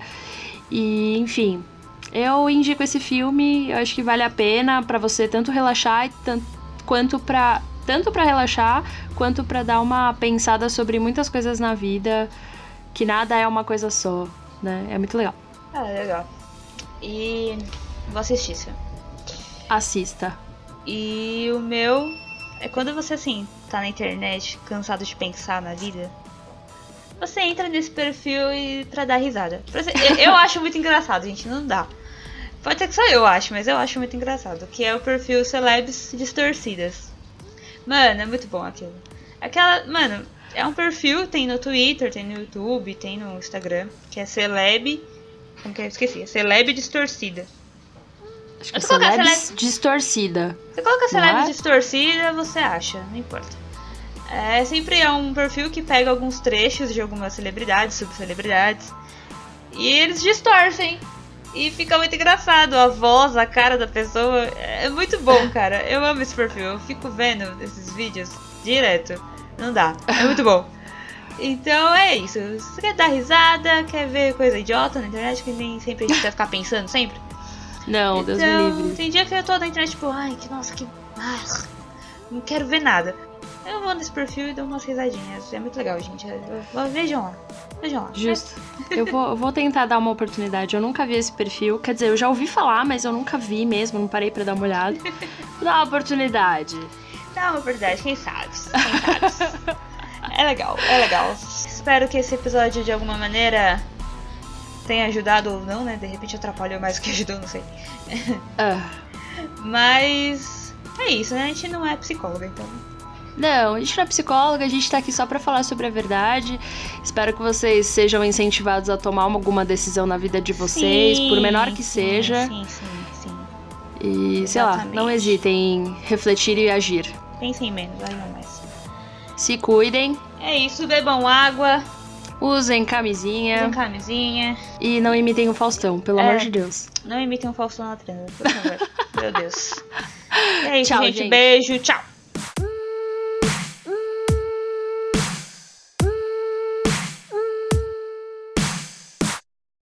E, enfim, eu indico esse filme, eu acho que vale a pena pra você tanto relaxar e tan- quanto pra tanto para relaxar quanto pra dar uma pensada sobre muitas coisas na vida, que nada é uma coisa só, né? É muito legal. Ah, legal. E vou assistir isso. Assista. E o meu é quando você assim tá na internet, cansado de pensar na vida. Você entra nesse perfil e pra dar risada. Eu <laughs> acho muito engraçado, gente, não dá. Pode ser que só eu acho, mas eu acho muito engraçado. Que é o perfil Celebs Distorcidas. Mano, é muito bom aquilo. Aquela. Mano, é um perfil, tem no Twitter, tem no YouTube, tem no Instagram, que é Celeb. Como que é? Esqueci. É Celeb Distorcida. Acho que Celebs distorcida. Você coloca Não celebs é? distorcida, você acha, não importa. É sempre é um perfil que pega alguns trechos de algumas celebridades, subcelebridades, e eles distorcem. E fica muito engraçado, a voz, a cara da pessoa. É muito bom, <laughs> cara. Eu amo esse perfil. Eu fico vendo esses vídeos direto. Não dá. É muito bom. Então é isso. Você quer dar risada, quer ver coisa idiota na internet, que nem sempre a gente vai ficar pensando sempre. Não, Deus me Então, livre. tem dia que eu tô na internet, tipo, ai, que nossa, que. Ah, não quero ver nada. Eu vou nesse perfil e dou umas risadinhas. É muito legal, gente. Vejam lá. Vejam lá. Justo. Eu vou, vou tentar dar uma oportunidade. Eu nunca vi esse perfil. Quer dizer, eu já ouvi falar, mas eu nunca vi mesmo. Não parei pra dar uma olhada. <laughs> Dar uma oportunidade. Dá uma oportunidade, quem sabe? Quem sabe? <laughs> é legal, é legal. Espero que esse episódio de alguma maneira tenha ajudado ou não, né? De repente atrapalhou mais do que ajudou, não sei. Ah. Mas é isso, né? A gente não é psicóloga, então. Não, a gente não é psicóloga, a gente tá aqui só pra falar sobre a verdade. Espero que vocês sejam incentivados a tomar alguma decisão na vida de vocês, Sim, por menor que seja. Sim, sim, sim. E, sei lá, Exatamente. não hesitem em refletir e agir. Pensem menos, agem mais. Se cuidem, É isso, bebam água, usem camisinha usem camisinha. e não imitem o Faustão, pelo É. amor de Deus. Não imitem um falso na transa, por favor. <laughs> Meu Deus. É isso, Tchau, gente. gente. Beijo, tchau.